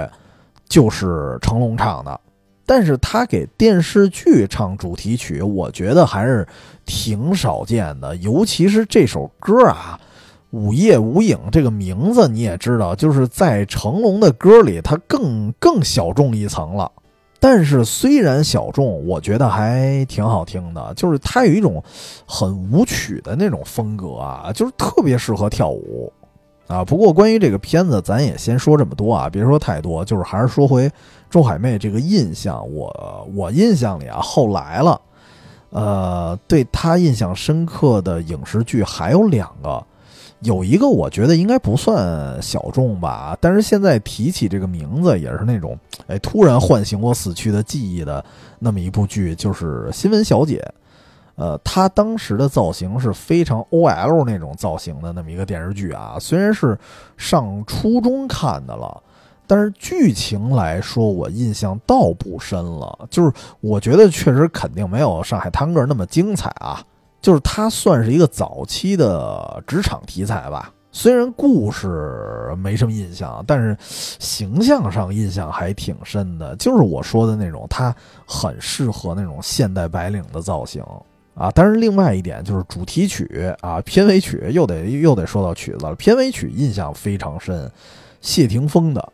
就是成龙唱的。但是他给电视剧唱主题曲，我觉得还是挺少见的。尤其是这首歌啊，《午夜无影》这个名字你也知道，就是在成龙的歌里，他更更小众一层了。但是虽然小众，我觉得还挺好听的。就是它有一种很舞曲的那种风格啊，就是特别适合跳舞啊。不过关于这个片子，咱也先说这么多啊，别说太多。就是还是说回周海媚这个印象，我我印象里啊，后来了，呃，对她印象深刻的影视剧还有两个。有一个我觉得应该不算小众吧，但是现在提起这个名字也是那种，哎，突然唤醒我死去的记忆的那么一部剧，就是《新闻小姐》。呃，她当时的造型是非常 OL 那种造型的那么一个电视剧啊。虽然是上初中看的了，但是剧情来说我印象倒不深了。就是我觉得确实肯定没有《上海滩歌》那么精彩啊。就是它算是一个早期的职场题材吧，虽然故事没什么印象，但是形象上印象还挺深的。就是我说的那种，它很适合那种现代白领的造型啊。但是另外一点就是主题曲啊，片尾曲又得又得说到曲子了。片尾曲印象非常深，谢霆锋的。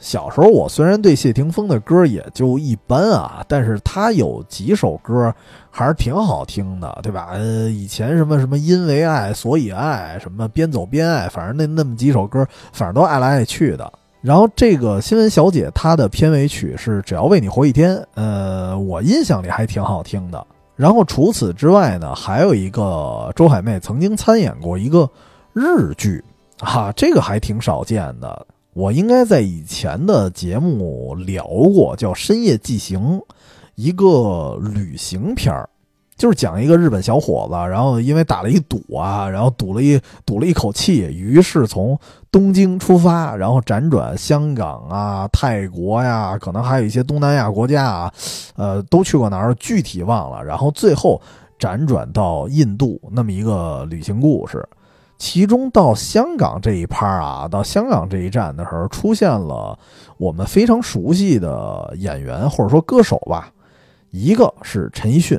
小时候我虽然对谢霆锋的歌也就一般啊，但是他有几首歌还是挺好听的，对吧？呃，以前什么什么因为爱所以爱，什么边走边爱，反正那那么几首歌，反正都爱来爱去的。然后这个新闻小姐她的片尾曲是只要为你活一天，呃，我印象里还挺好听的。然后除此之外呢，还有一个周海媚曾经参演过一个日剧，哈，这个还挺少见的。我应该在以前的节目聊过，叫《深夜纪行》，一个旅行片儿，就是讲一个日本小伙子，然后因为打了一赌啊，然后赌了一赌了一口气，于是从东京出发，然后辗转香港啊、泰国呀，可能还有一些东南亚国家啊，呃，都去过哪儿，具体忘了，然后最后辗转到印度，那么一个旅行故事。其中到香港这一趴啊，到香港这一站的时候，出现了我们非常熟悉的演员或者说歌手吧，一个是陈奕迅，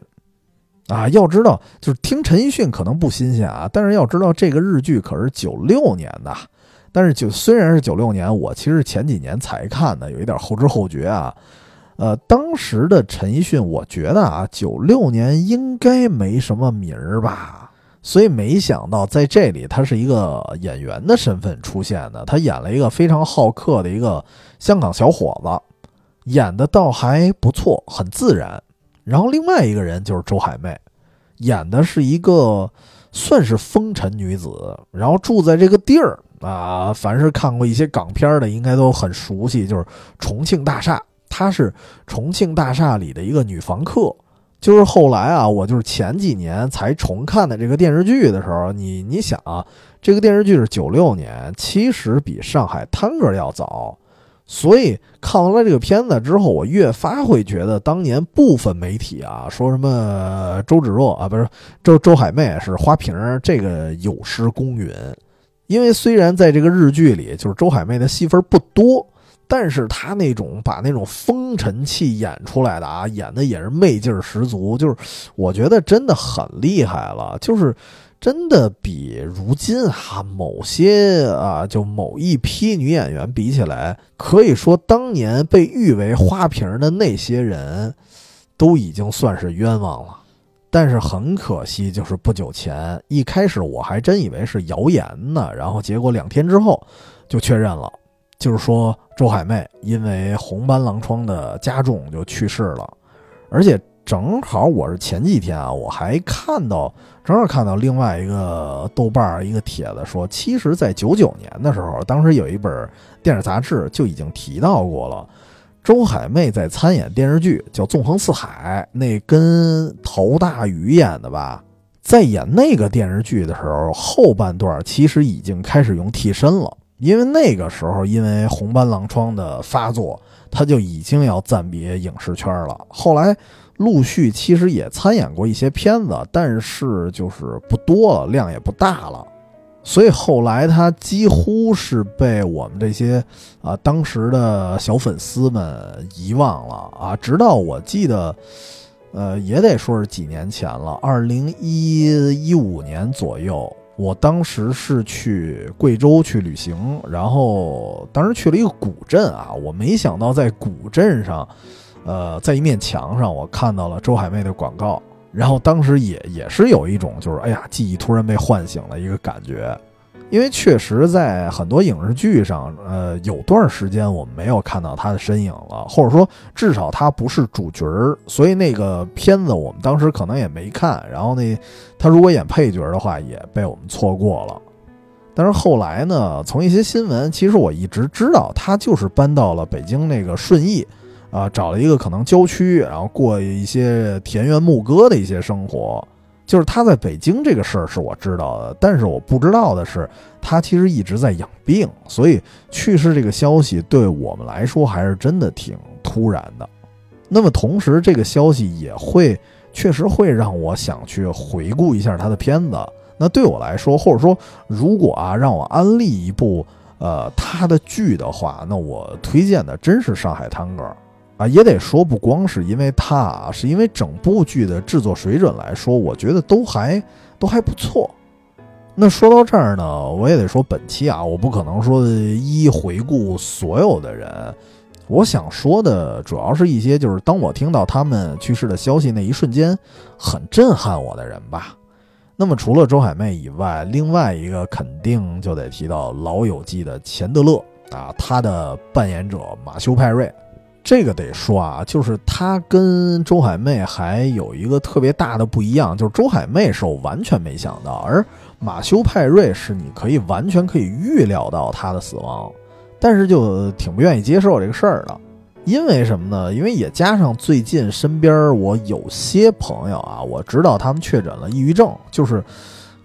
啊，要知道就是听陈奕迅可能不新鲜啊，但是要知道这个日剧可是九六年的，但是就虽然是九六年，我其实前几年才看的，有一点后知后觉啊，呃，当时的陈奕迅，我觉得啊，九六年应该没什么名儿吧。所以没想到在这里，他是一个演员的身份出现的。他演了一个非常好客的一个香港小伙子，演的倒还不错，很自然。然后另外一个人就是周海媚，演的是一个算是风尘女子，然后住在这个地儿啊。凡是看过一些港片的，应该都很熟悉，就是重庆大厦。她是重庆大厦里的一个女房客。就是后来啊，我就是前几年才重看的这个电视剧的时候，你你想啊，这个电视剧是九六年，其实比《上海滩歌》要早，所以看完了这个片子之后，我越发会觉得当年部分媒体啊说什么周芷若啊，不是周周海媚是花瓶，这个有失公允，因为虽然在这个日剧里，就是周海媚的戏份不多。但是他那种把那种风尘气演出来的啊，演的也是媚劲儿十足，就是我觉得真的很厉害了，就是真的比如今哈某些啊，就某一批女演员比起来，可以说当年被誉为花瓶的那些人，都已经算是冤枉了。但是很可惜，就是不久前，一开始我还真以为是谣言呢，然后结果两天之后就确认了，就是说周海媚因为红斑狼疮的加重就去世了，而且正好我是前几天啊，我还看到，正好看到另外一个豆瓣一个帖子说，其实，在九九年的时候，当时有一本电视杂志就已经提到过了。周海媚在参演电视剧叫《纵横四海》，那跟陶大宇演的吧，在演那个电视剧的时候，后半段其实已经开始用替身了，因为那个时候因为红斑狼疮的发作，他就已经要暂别影视圈了。后来陆续其实也参演过一些片子，但是就是不多了，量也不大了。所以后来他几乎是被我们这些啊当时的小粉丝们遗忘了啊，直到我记得，呃，也得说是几年前了，二零一一五年左右，我当时是去贵州去旅行，然后当时去了一个古镇啊，我没想到在古镇上，呃，在一面墙上我看到了周海媚的广告。然后当时也也是有一种就是哎呀记忆突然被唤醒了一个感觉，因为确实在很多影视剧上，呃，有段时间我们没有看到他的身影了，或者说至少他不是主角儿，所以那个片子我们当时可能也没看。然后那他如果演配角的话，也被我们错过了。但是后来呢，从一些新闻，其实我一直知道他就是搬到了北京那个顺义。啊，找了一个可能郊区，然后过一些田园牧歌的一些生活。就是他在北京这个事儿是我知道的，但是我不知道的是，他其实一直在养病，所以去世这个消息对我们来说还是真的挺突然的。那么同时，这个消息也会确实会让我想去回顾一下他的片子。那对我来说，或者说如果啊让我安利一部呃他的剧的话，那我推荐的真是《上海滩歌》。啊，也得说，不光是因为他，是因为整部剧的制作水准来说，我觉得都还都还不错。那说到这儿呢，我也得说，本期啊，我不可能说一一回顾所有的人。我想说的主要是一些，就是当我听到他们去世的消息那一瞬间，很震撼我的人吧。那么除了周海媚以外，另外一个肯定就得提到《老友记》的钱德勒啊，他的扮演者马修派瑞。这个得说啊，就是他跟周海媚还有一个特别大的不一样，就是周海媚是我完全没想到，而马修派瑞是你可以完全可以预料到他的死亡，但是就挺不愿意接受这个事儿的，因为什么呢？因为也加上最近身边我有些朋友啊，我知道他们确诊了抑郁症，就是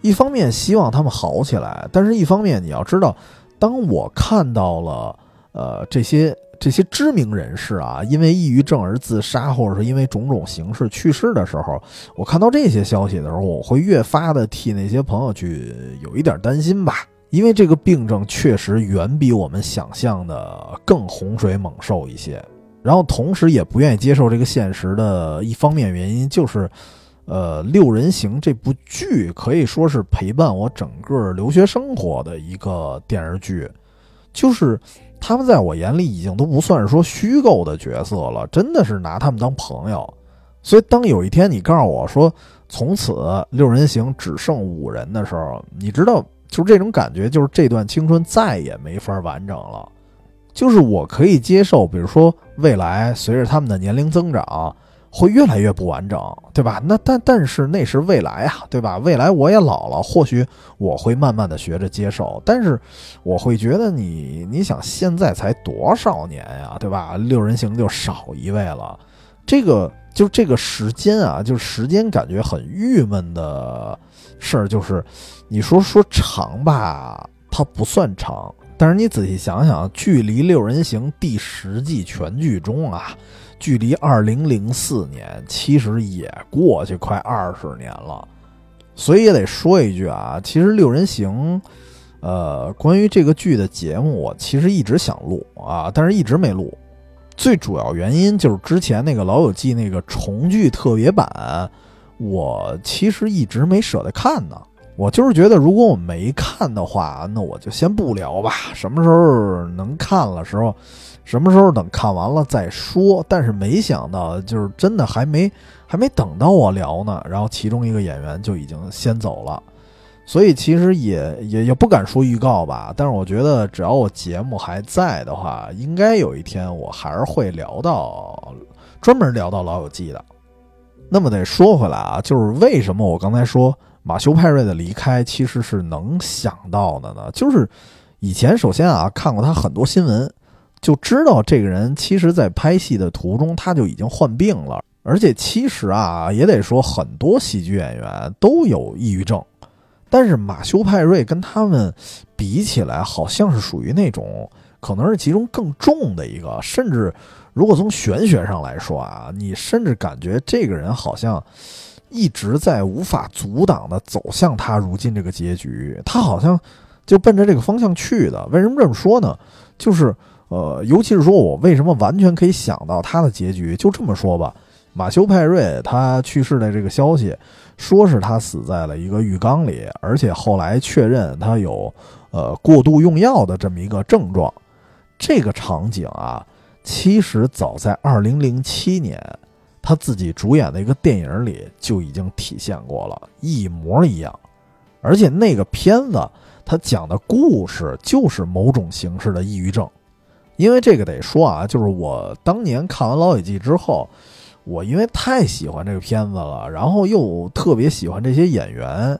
一方面希望他们好起来，但是一方面你要知道，当我看到了呃这些。这些知名人士啊，因为抑郁症而自杀，或者是因为种种形式去世的时候，我看到这些消息的时候，我会越发的替那些朋友去有一点担心吧。因为这个病症确实远比我们想象的更洪水猛兽一些。然后同时也不愿意接受这个现实的一方面原因，就是，呃，《六人行》这部剧可以说是陪伴我整个留学生活的一个电视剧，就是。他们在我眼里已经都不算是说虚构的角色了，真的是拿他们当朋友。所以当有一天你告诉我说从此六人行只剩五人的时候，你知道，就是这种感觉，就是这段青春再也没法完整了。就是我可以接受，比如说未来随着他们的年龄增长。会越来越不完整，对吧？那但但是那是未来啊，对吧？未来我也老了，或许我会慢慢的学着接受。但是我会觉得你，你想现在才多少年呀，对吧？六人行就少一位了，这个就这个时间啊，就时间感觉很郁闷的事儿，就是你说说长吧，它不算长，但是你仔细想想，距离六人行第十季全剧终啊。距离二零零四年其实也过去快二十年了，所以也得说一句啊，其实《六人行》，呃，关于这个剧的节目，我其实一直想录啊，但是一直没录。最主要原因就是之前那个《老友记》那个重聚特别版，我其实一直没舍得看呢。我就是觉得，如果我没看的话，那我就先不聊吧。什么时候能看了时候？什么时候等看完了再说。但是没想到，就是真的还没还没等到我聊呢，然后其中一个演员就已经先走了。所以其实也也也不敢说预告吧，但是我觉得只要我节目还在的话，应该有一天我还是会聊到专门聊到《老友记》的。那么得说回来啊，就是为什么我刚才说马修派瑞的离开其实是能想到的呢？就是以前首先啊看过他很多新闻，就知道这个人其实在拍戏的途中他就已经患病了，而且其实啊也得说很多喜剧演员都有抑郁症。但是马修派瑞跟他们比起来，好像是属于那种可能是其中更重的一个，甚至如果从玄学上来说啊，你甚至感觉这个人好像一直在无法阻挡的走向他如今这个结局，他好像就奔着这个方向去的。为什么这么说呢？就是呃，尤其是说我为什么完全可以想到他的结局，就这么说吧，马修派瑞他去世的这个消息。说是他死在了一个浴缸里，而且后来确认他有，呃，过度用药的这么一个症状。这个场景啊，其实早在二零零七年，他自己主演的一个电影里就已经体现过了，一模一样。而且那个片子他讲的故事就是某种形式的抑郁症。因为这个得说啊，就是我当年看完《老友记》之后。我因为太喜欢这个片子了，然后又特别喜欢这些演员，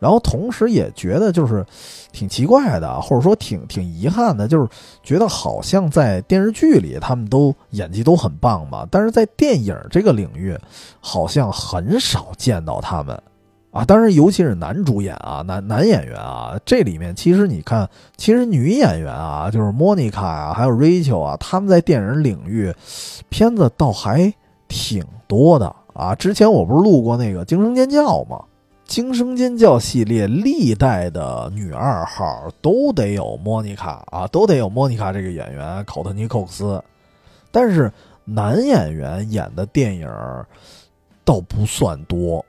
然后同时也觉得就是挺奇怪的，或者说挺挺遗憾的，就是觉得好像在电视剧里他们都演技都很棒嘛，但是在电影这个领域好像很少见到他们啊。当然，尤其是男主演啊，男男演员啊，这里面其实你看，其实女演员啊，就是莫妮卡啊，还有 Rachel 啊，他们在电影领域片子倒还。挺多的啊！之前我不是录过那个《惊声尖叫》吗？《惊声尖叫》系列历代的女二号都得有莫妮卡啊，都得有莫妮卡这个演员考特尼·寇克斯。但是男演员演的电影倒不算多。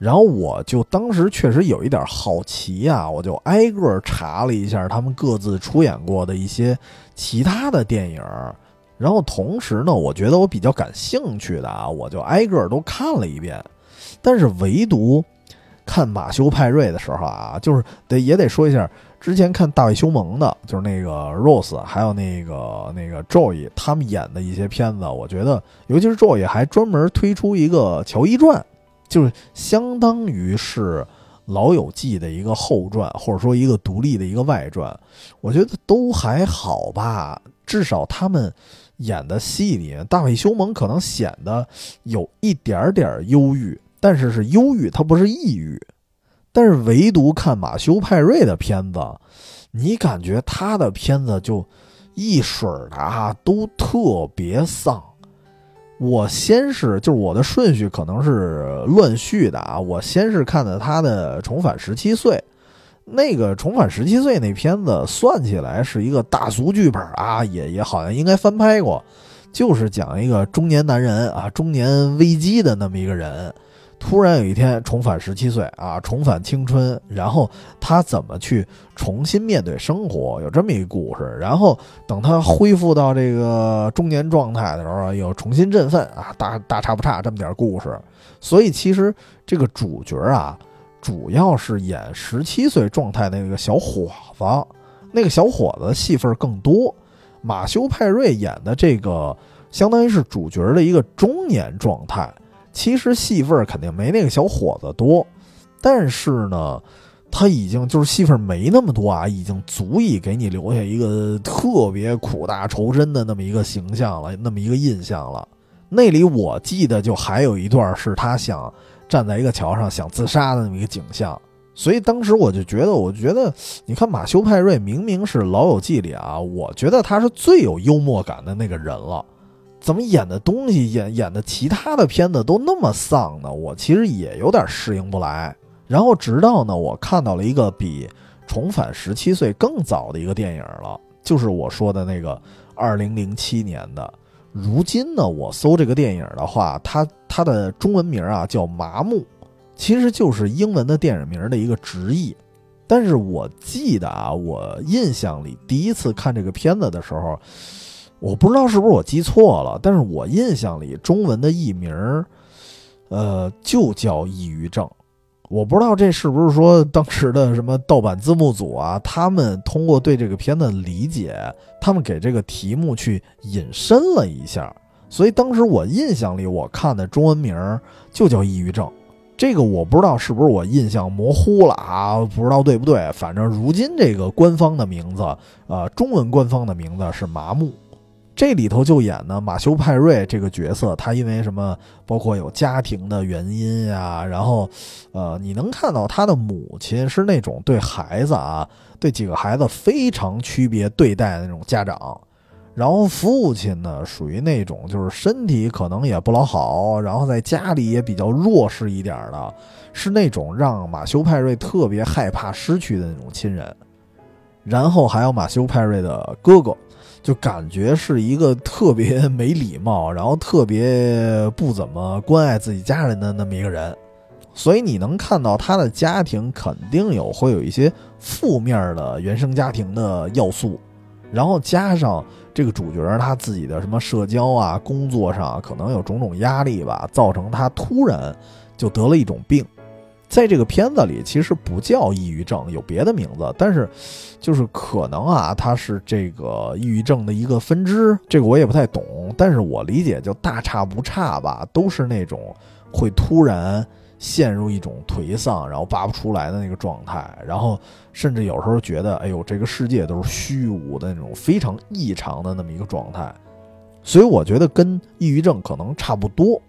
然后我就当时确实有一点好奇啊，我就挨个查了一下他们各自出演过的一些其他的电影。然后同时呢，我觉得我比较感兴趣的啊，我就挨个都看了一遍。但是唯独看马修派瑞的时候啊，就是得也得说一下，之前看大卫休蒙的，就是那个 Rose，还有那个那个 Joy 他们演的一些片子，我觉得尤其是 Joy 还专门推出一个乔伊传，就是相当于是老友记的一个后传，或者说一个独立的一个外传，我觉得都还好吧，至少他们。演的戏里，大卫休蒙可能显得有一点点忧郁，但是是忧郁，他不是抑郁。但是唯独看马修派瑞的片子，你感觉他的片子就一水儿的啊，都特别丧。我先是就是我的顺序可能是乱序的啊，我先是看的他的《重返十七岁》。那个重返十七岁那片子算起来是一个大俗剧本啊，也也好像应该翻拍过，就是讲一个中年男人啊，中年危机的那么一个人，突然有一天重返十七岁啊，重返青春，然后他怎么去重新面对生活，有这么一个故事。然后等他恢复到这个中年状态的时候，又重新振奋啊，大大差不差这么点故事。所以其实这个主角啊。主要是演十七岁状态那个小伙子，那个小伙子戏份更多。马修派瑞演的这个，相当于是主角的一个中年状态，其实戏份肯定没那个小伙子多，但是呢，他已经就是戏份没那么多啊，已经足以给你留下一个特别苦大仇深的那么一个形象了，那么一个印象了。那里我记得就还有一段是他想。站在一个桥上想自杀的那么一个景象，所以当时我就觉得，我觉得你看马修派瑞明明是《老友记》里啊，我觉得他是最有幽默感的那个人了，怎么演的东西演演的其他的片子都那么丧呢？我其实也有点适应不来。然后直到呢，我看到了一个比《重返十七岁》更早的一个电影了，就是我说的那个二零零七年的。如今呢，我搜这个电影的话，它它的中文名啊叫《麻木》，其实就是英文的电影名的一个直译。但是我记得啊，我印象里第一次看这个片子的时候，我不知道是不是我记错了，但是我印象里中文的译名，呃，就叫抑郁症。我不知道这是不是说当时的什么盗版字幕组啊，他们通过对这个片的理解，他们给这个题目去引申了一下。所以当时我印象里，我看的中文名儿就叫抑郁症。这个我不知道是不是我印象模糊了啊？不知道对不对？反正如今这个官方的名字，呃，中文官方的名字是麻木。这里头就演呢马修派瑞这个角色，他因为什么？包括有家庭的原因啊，然后，呃，你能看到他的母亲是那种对孩子啊，对几个孩子非常区别对待的那种家长，然后父亲呢属于那种就是身体可能也不老好，然后在家里也比较弱势一点的，是那种让马修派瑞特别害怕失去的那种亲人，然后还有马修派瑞的哥哥。就感觉是一个特别没礼貌，然后特别不怎么关爱自己家人的那么一个人，所以你能看到他的家庭肯定有会有一些负面的原生家庭的要素，然后加上这个主角他自己的什么社交啊、工作上可能有种种压力吧，造成他突然就得了一种病。在这个片子里，其实不叫抑郁症，有别的名字，但是，就是可能啊，它是这个抑郁症的一个分支，这个我也不太懂，但是我理解就大差不差吧，都是那种会突然陷入一种颓丧，然后拔不出来的那个状态，然后甚至有时候觉得，哎呦，这个世界都是虚无的那种非常异常的那么一个状态，所以我觉得跟抑郁症可能差不多。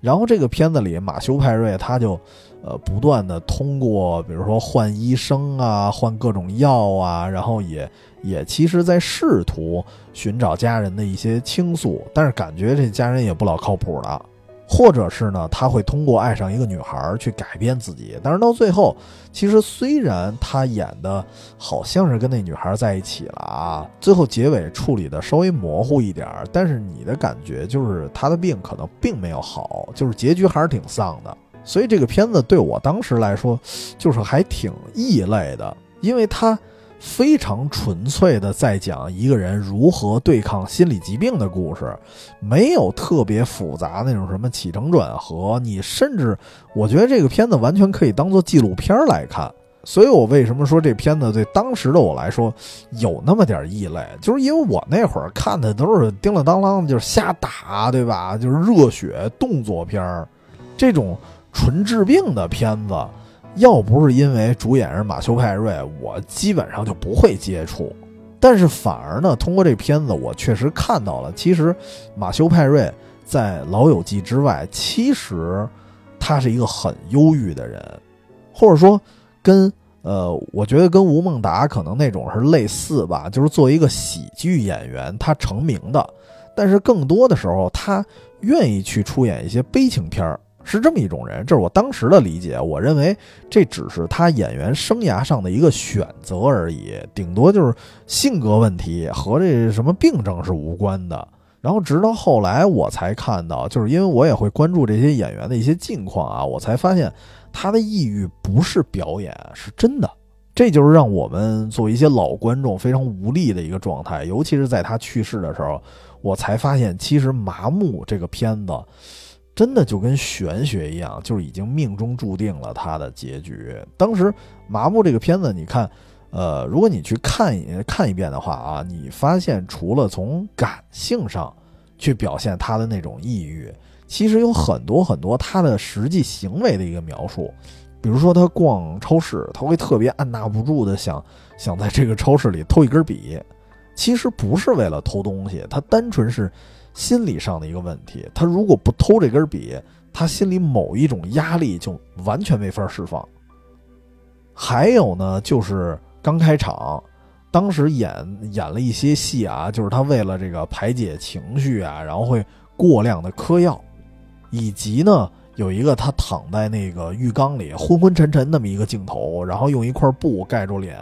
然后这个片子里，马修派瑞他就。呃，不断的通过，比如说换医生啊，换各种药啊，然后也也其实，在试图寻找家人的一些倾诉，但是感觉这家人也不老靠谱的，或者是呢，他会通过爱上一个女孩去改变自己，但是到最后，其实虽然他演的好像是跟那女孩在一起了啊，最后结尾处理的稍微模糊一点，但是你的感觉就是他的病可能并没有好，就是结局还是挺丧的。所以这个片子对我当时来说，就是还挺异类的，因为它非常纯粹的在讲一个人如何对抗心理疾病的故事，没有特别复杂那种什么起承转合。你甚至我觉得这个片子完全可以当做纪录片来看。所以我为什么说这片子对当时的我来说有那么点异类，就是因为我那会儿看的都是叮了当啷就是瞎打，对吧？就是热血动作片儿，这种。纯治病的片子，要不是因为主演是马修派瑞，我基本上就不会接触。但是反而呢，通过这片子，我确实看到了，其实马修派瑞在《老友记》之外，其实他是一个很忧郁的人，或者说跟呃，我觉得跟吴孟达可能那种是类似吧，就是作为一个喜剧演员，他成名的，但是更多的时候，他愿意去出演一些悲情片儿。是这么一种人，这是我当时的理解。我认为这只是他演员生涯上的一个选择而已，顶多就是性格问题和这什么病症是无关的。然后直到后来我才看到，就是因为我也会关注这些演员的一些近况啊，我才发现他的抑郁不是表演，是真的。这就是让我们作为一些老观众非常无力的一个状态。尤其是在他去世的时候，我才发现其实《麻木》这个片子。真的就跟玄学一样，就是已经命中注定了他的结局。当时《麻木》这个片子，你看，呃，如果你去看一看一遍的话啊，你发现除了从感性上去表现他的那种抑郁，其实有很多很多他的实际行为的一个描述。比如说他逛超市，他会特别按捺不住的想想在这个超市里偷一根笔，其实不是为了偷东西，他单纯是。心理上的一个问题，他如果不偷这根笔，他心里某一种压力就完全没法释放。还有呢，就是刚开场，当时演演了一些戏啊，就是他为了这个排解情绪啊，然后会过量的嗑药，以及呢。有一个他躺在那个浴缸里昏昏沉沉那么一个镜头，然后用一块布盖住脸，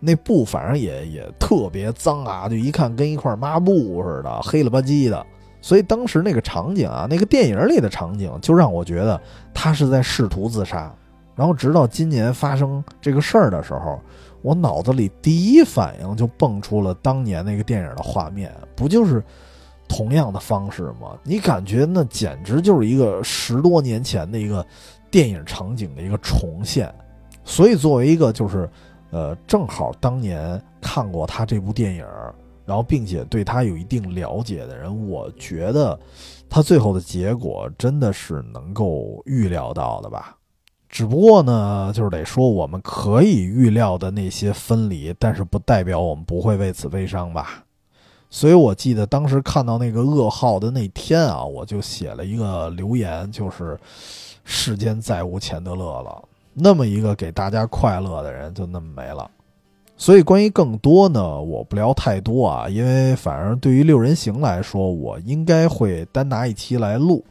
那布反正也也特别脏啊，就一看跟一块抹布似的，黑了吧唧的。所以当时那个场景啊，那个电影里的场景，就让我觉得他是在试图自杀。然后直到今年发生这个事儿的时候，我脑子里第一反应就蹦出了当年那个电影的画面，不就是同样的方式吗？你感觉那简直就是一个十多年前的一个电影场景的一个重现。所以，作为一个就是，呃，正好当年看过他这部电影，然后并且对他有一定了解的人，我觉得他最后的结果真的是能够预料到的吧。只不过呢，就是得说我们可以预料的那些分离，但是不代表我们不会为此悲伤吧。所以我记得当时看到那个噩耗的那天啊，我就写了一个留言，就是“世间再无钱德勒了”。那么一个给大家快乐的人就那么没了，所以关于更多呢，我不聊太多啊，因为反而对于六人行来说，我应该会单拿一期来录，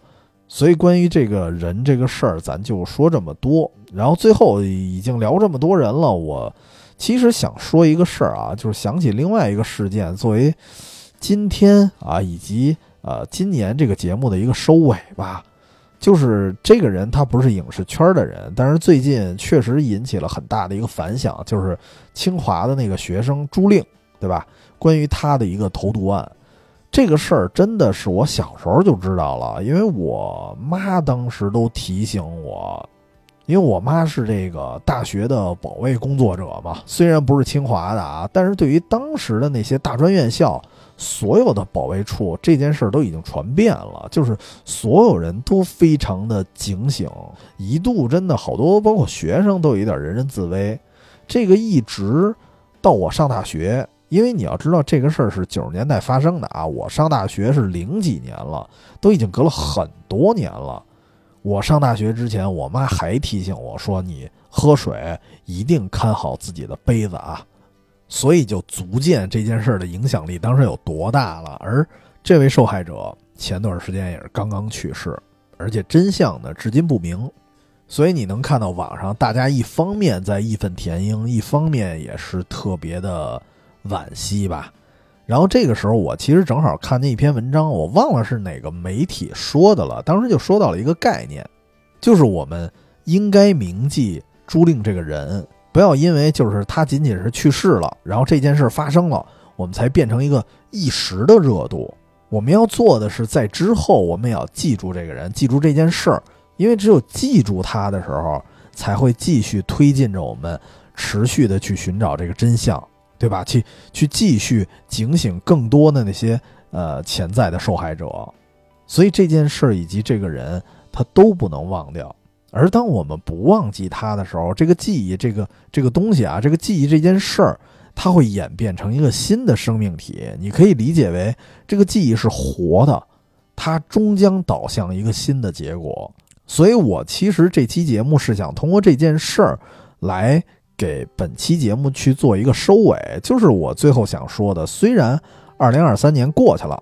所以关于这个人这个事儿，咱就说这么多。然后最后已经聊这么多人了，我其实想说一个事儿啊，就是想起另外一个事件，作为今天啊以及呃今年这个节目的一个收尾吧。就是这个人，他不是影视圈的人，但是最近确实引起了很大的一个反响，就是清华的那个学生朱令，对吧？关于他的一个投毒案，这个事儿真的是我小时候就知道了，因为我妈当时都提醒我，因为我妈是这个大学的保卫工作者嘛，虽然不是清华的啊，但是对于当时的那些大专院校。所有的保卫处这件事儿都已经传遍了，就是所有人都非常的警醒，一度真的好多，包括学生都有一点人人自危。这个一直到我上大学，因为你要知道这个事儿是九十年代发生的啊，我上大学是零几年了，都已经隔了很多年了。我上大学之前，我妈还提醒我说：“你喝水一定看好自己的杯子啊。”所以就足见这件事的影响力当时有多大了。而这位受害者前段时间也是刚刚去世，而且真相呢至今不明。所以你能看到网上大家一方面在义愤填膺，一方面也是特别的惋惜吧。然后这个时候我其实正好看见一篇文章，我忘了是哪个媒体说的了。当时就说到了一个概念，就是我们应该铭记朱令这个人。不要因为就是他仅仅是去世了，然后这件事发生了，我们才变成一个一时的热度。我们要做的是，在之后我们也要记住这个人，记住这件事儿，因为只有记住他的时候，才会继续推进着我们持续的去寻找这个真相，对吧？去去继续警醒更多的那些呃潜在的受害者。所以这件事儿以及这个人，他都不能忘掉。而当我们不忘记它的时候，这个记忆，这个这个东西啊，这个记忆这件事儿，它会演变成一个新的生命体。你可以理解为，这个记忆是活的，它终将导向一个新的结果。所以我其实这期节目是想通过这件事儿，来给本期节目去做一个收尾。就是我最后想说的，虽然二零二三年过去了。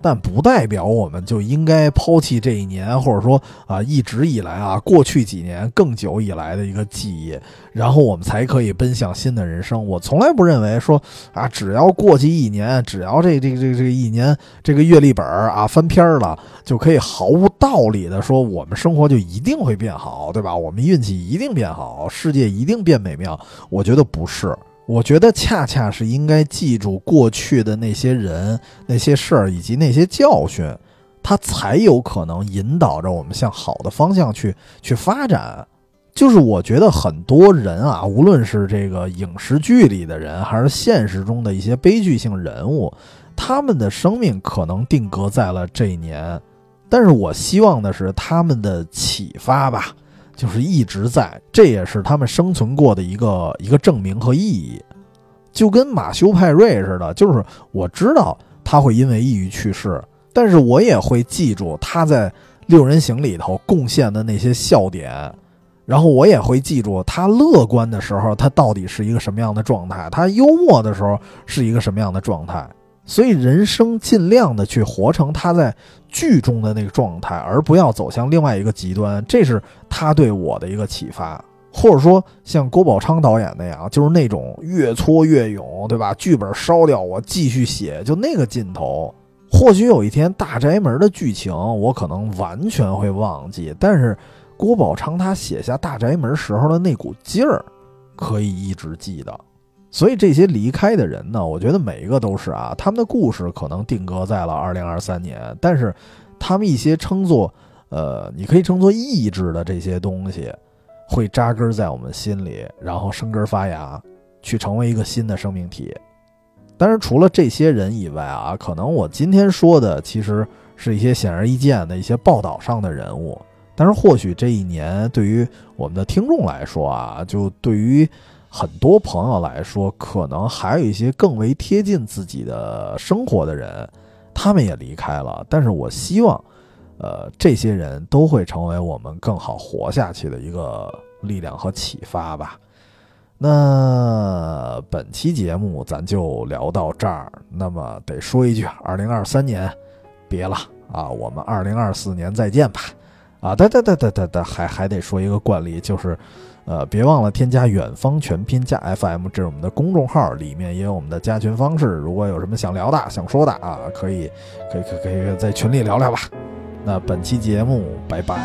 但不代表我们就应该抛弃这一年，或者说啊，一直以来啊，过去几年更久以来的一个记忆，然后我们才可以奔向新的人生。我从来不认为说啊，只要过去一年，只要这这这这一年这个阅历本啊翻篇了，就可以毫无道理的说我们生活就一定会变好，对吧？我们运气一定变好，世界一定变美妙。我觉得不是。我觉得恰恰是应该记住过去的那些人、那些事儿以及那些教训，它才有可能引导着我们向好的方向去去发展。就是我觉得很多人啊，无论是这个影视剧里的人，还是现实中的一些悲剧性人物，他们的生命可能定格在了这一年，但是我希望的是他们的启发吧。就是一直在，这也是他们生存过的一个一个证明和意义，就跟马修派瑞似的。就是我知道他会因为抑郁去世，但是我也会记住他在六人行里头贡献的那些笑点，然后我也会记住他乐观的时候他到底是一个什么样的状态，他幽默的时候是一个什么样的状态。所以人生尽量的去活成他在剧中的那个状态，而不要走向另外一个极端。这是他对我的一个启发，或者说像郭宝昌导演那样，就是那种越挫越勇，对吧？剧本烧掉，我继续写，就那个劲头。或许有一天大宅门的剧情我可能完全会忘记，但是郭宝昌他写下大宅门时候的那股劲儿，可以一直记得。所以这些离开的人呢，我觉得每一个都是啊，他们的故事可能定格在了二零二三年，但是他们一些称作呃，你可以称作意志的这些东西，会扎根在我们心里，然后生根发芽，去成为一个新的生命体。但是除了这些人以外啊，可能我今天说的其实是一些显而易见的一些报道上的人物。但是或许这一年对于我们的听众来说啊，就对于很多朋友来说，可能还有一些更为贴近自己的生活的人，他们也离开了。但是我希望，呃，这些人都会成为我们更好活下去的一个力量和启发吧。那本期节目咱就聊到这儿。那么得说一句，二零二三年别了啊，我们二零二四年再见吧。啊，对对对对对对，还还得说一个惯例，就是，呃，别忘了添加远方全拼加 FM，这是我们的公众号，里面也有我们的加群方式。如果有什么想聊的、想说的啊，可以可以可以可以在群里聊聊吧。那本期节目拜拜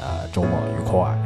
啊，周末愉快。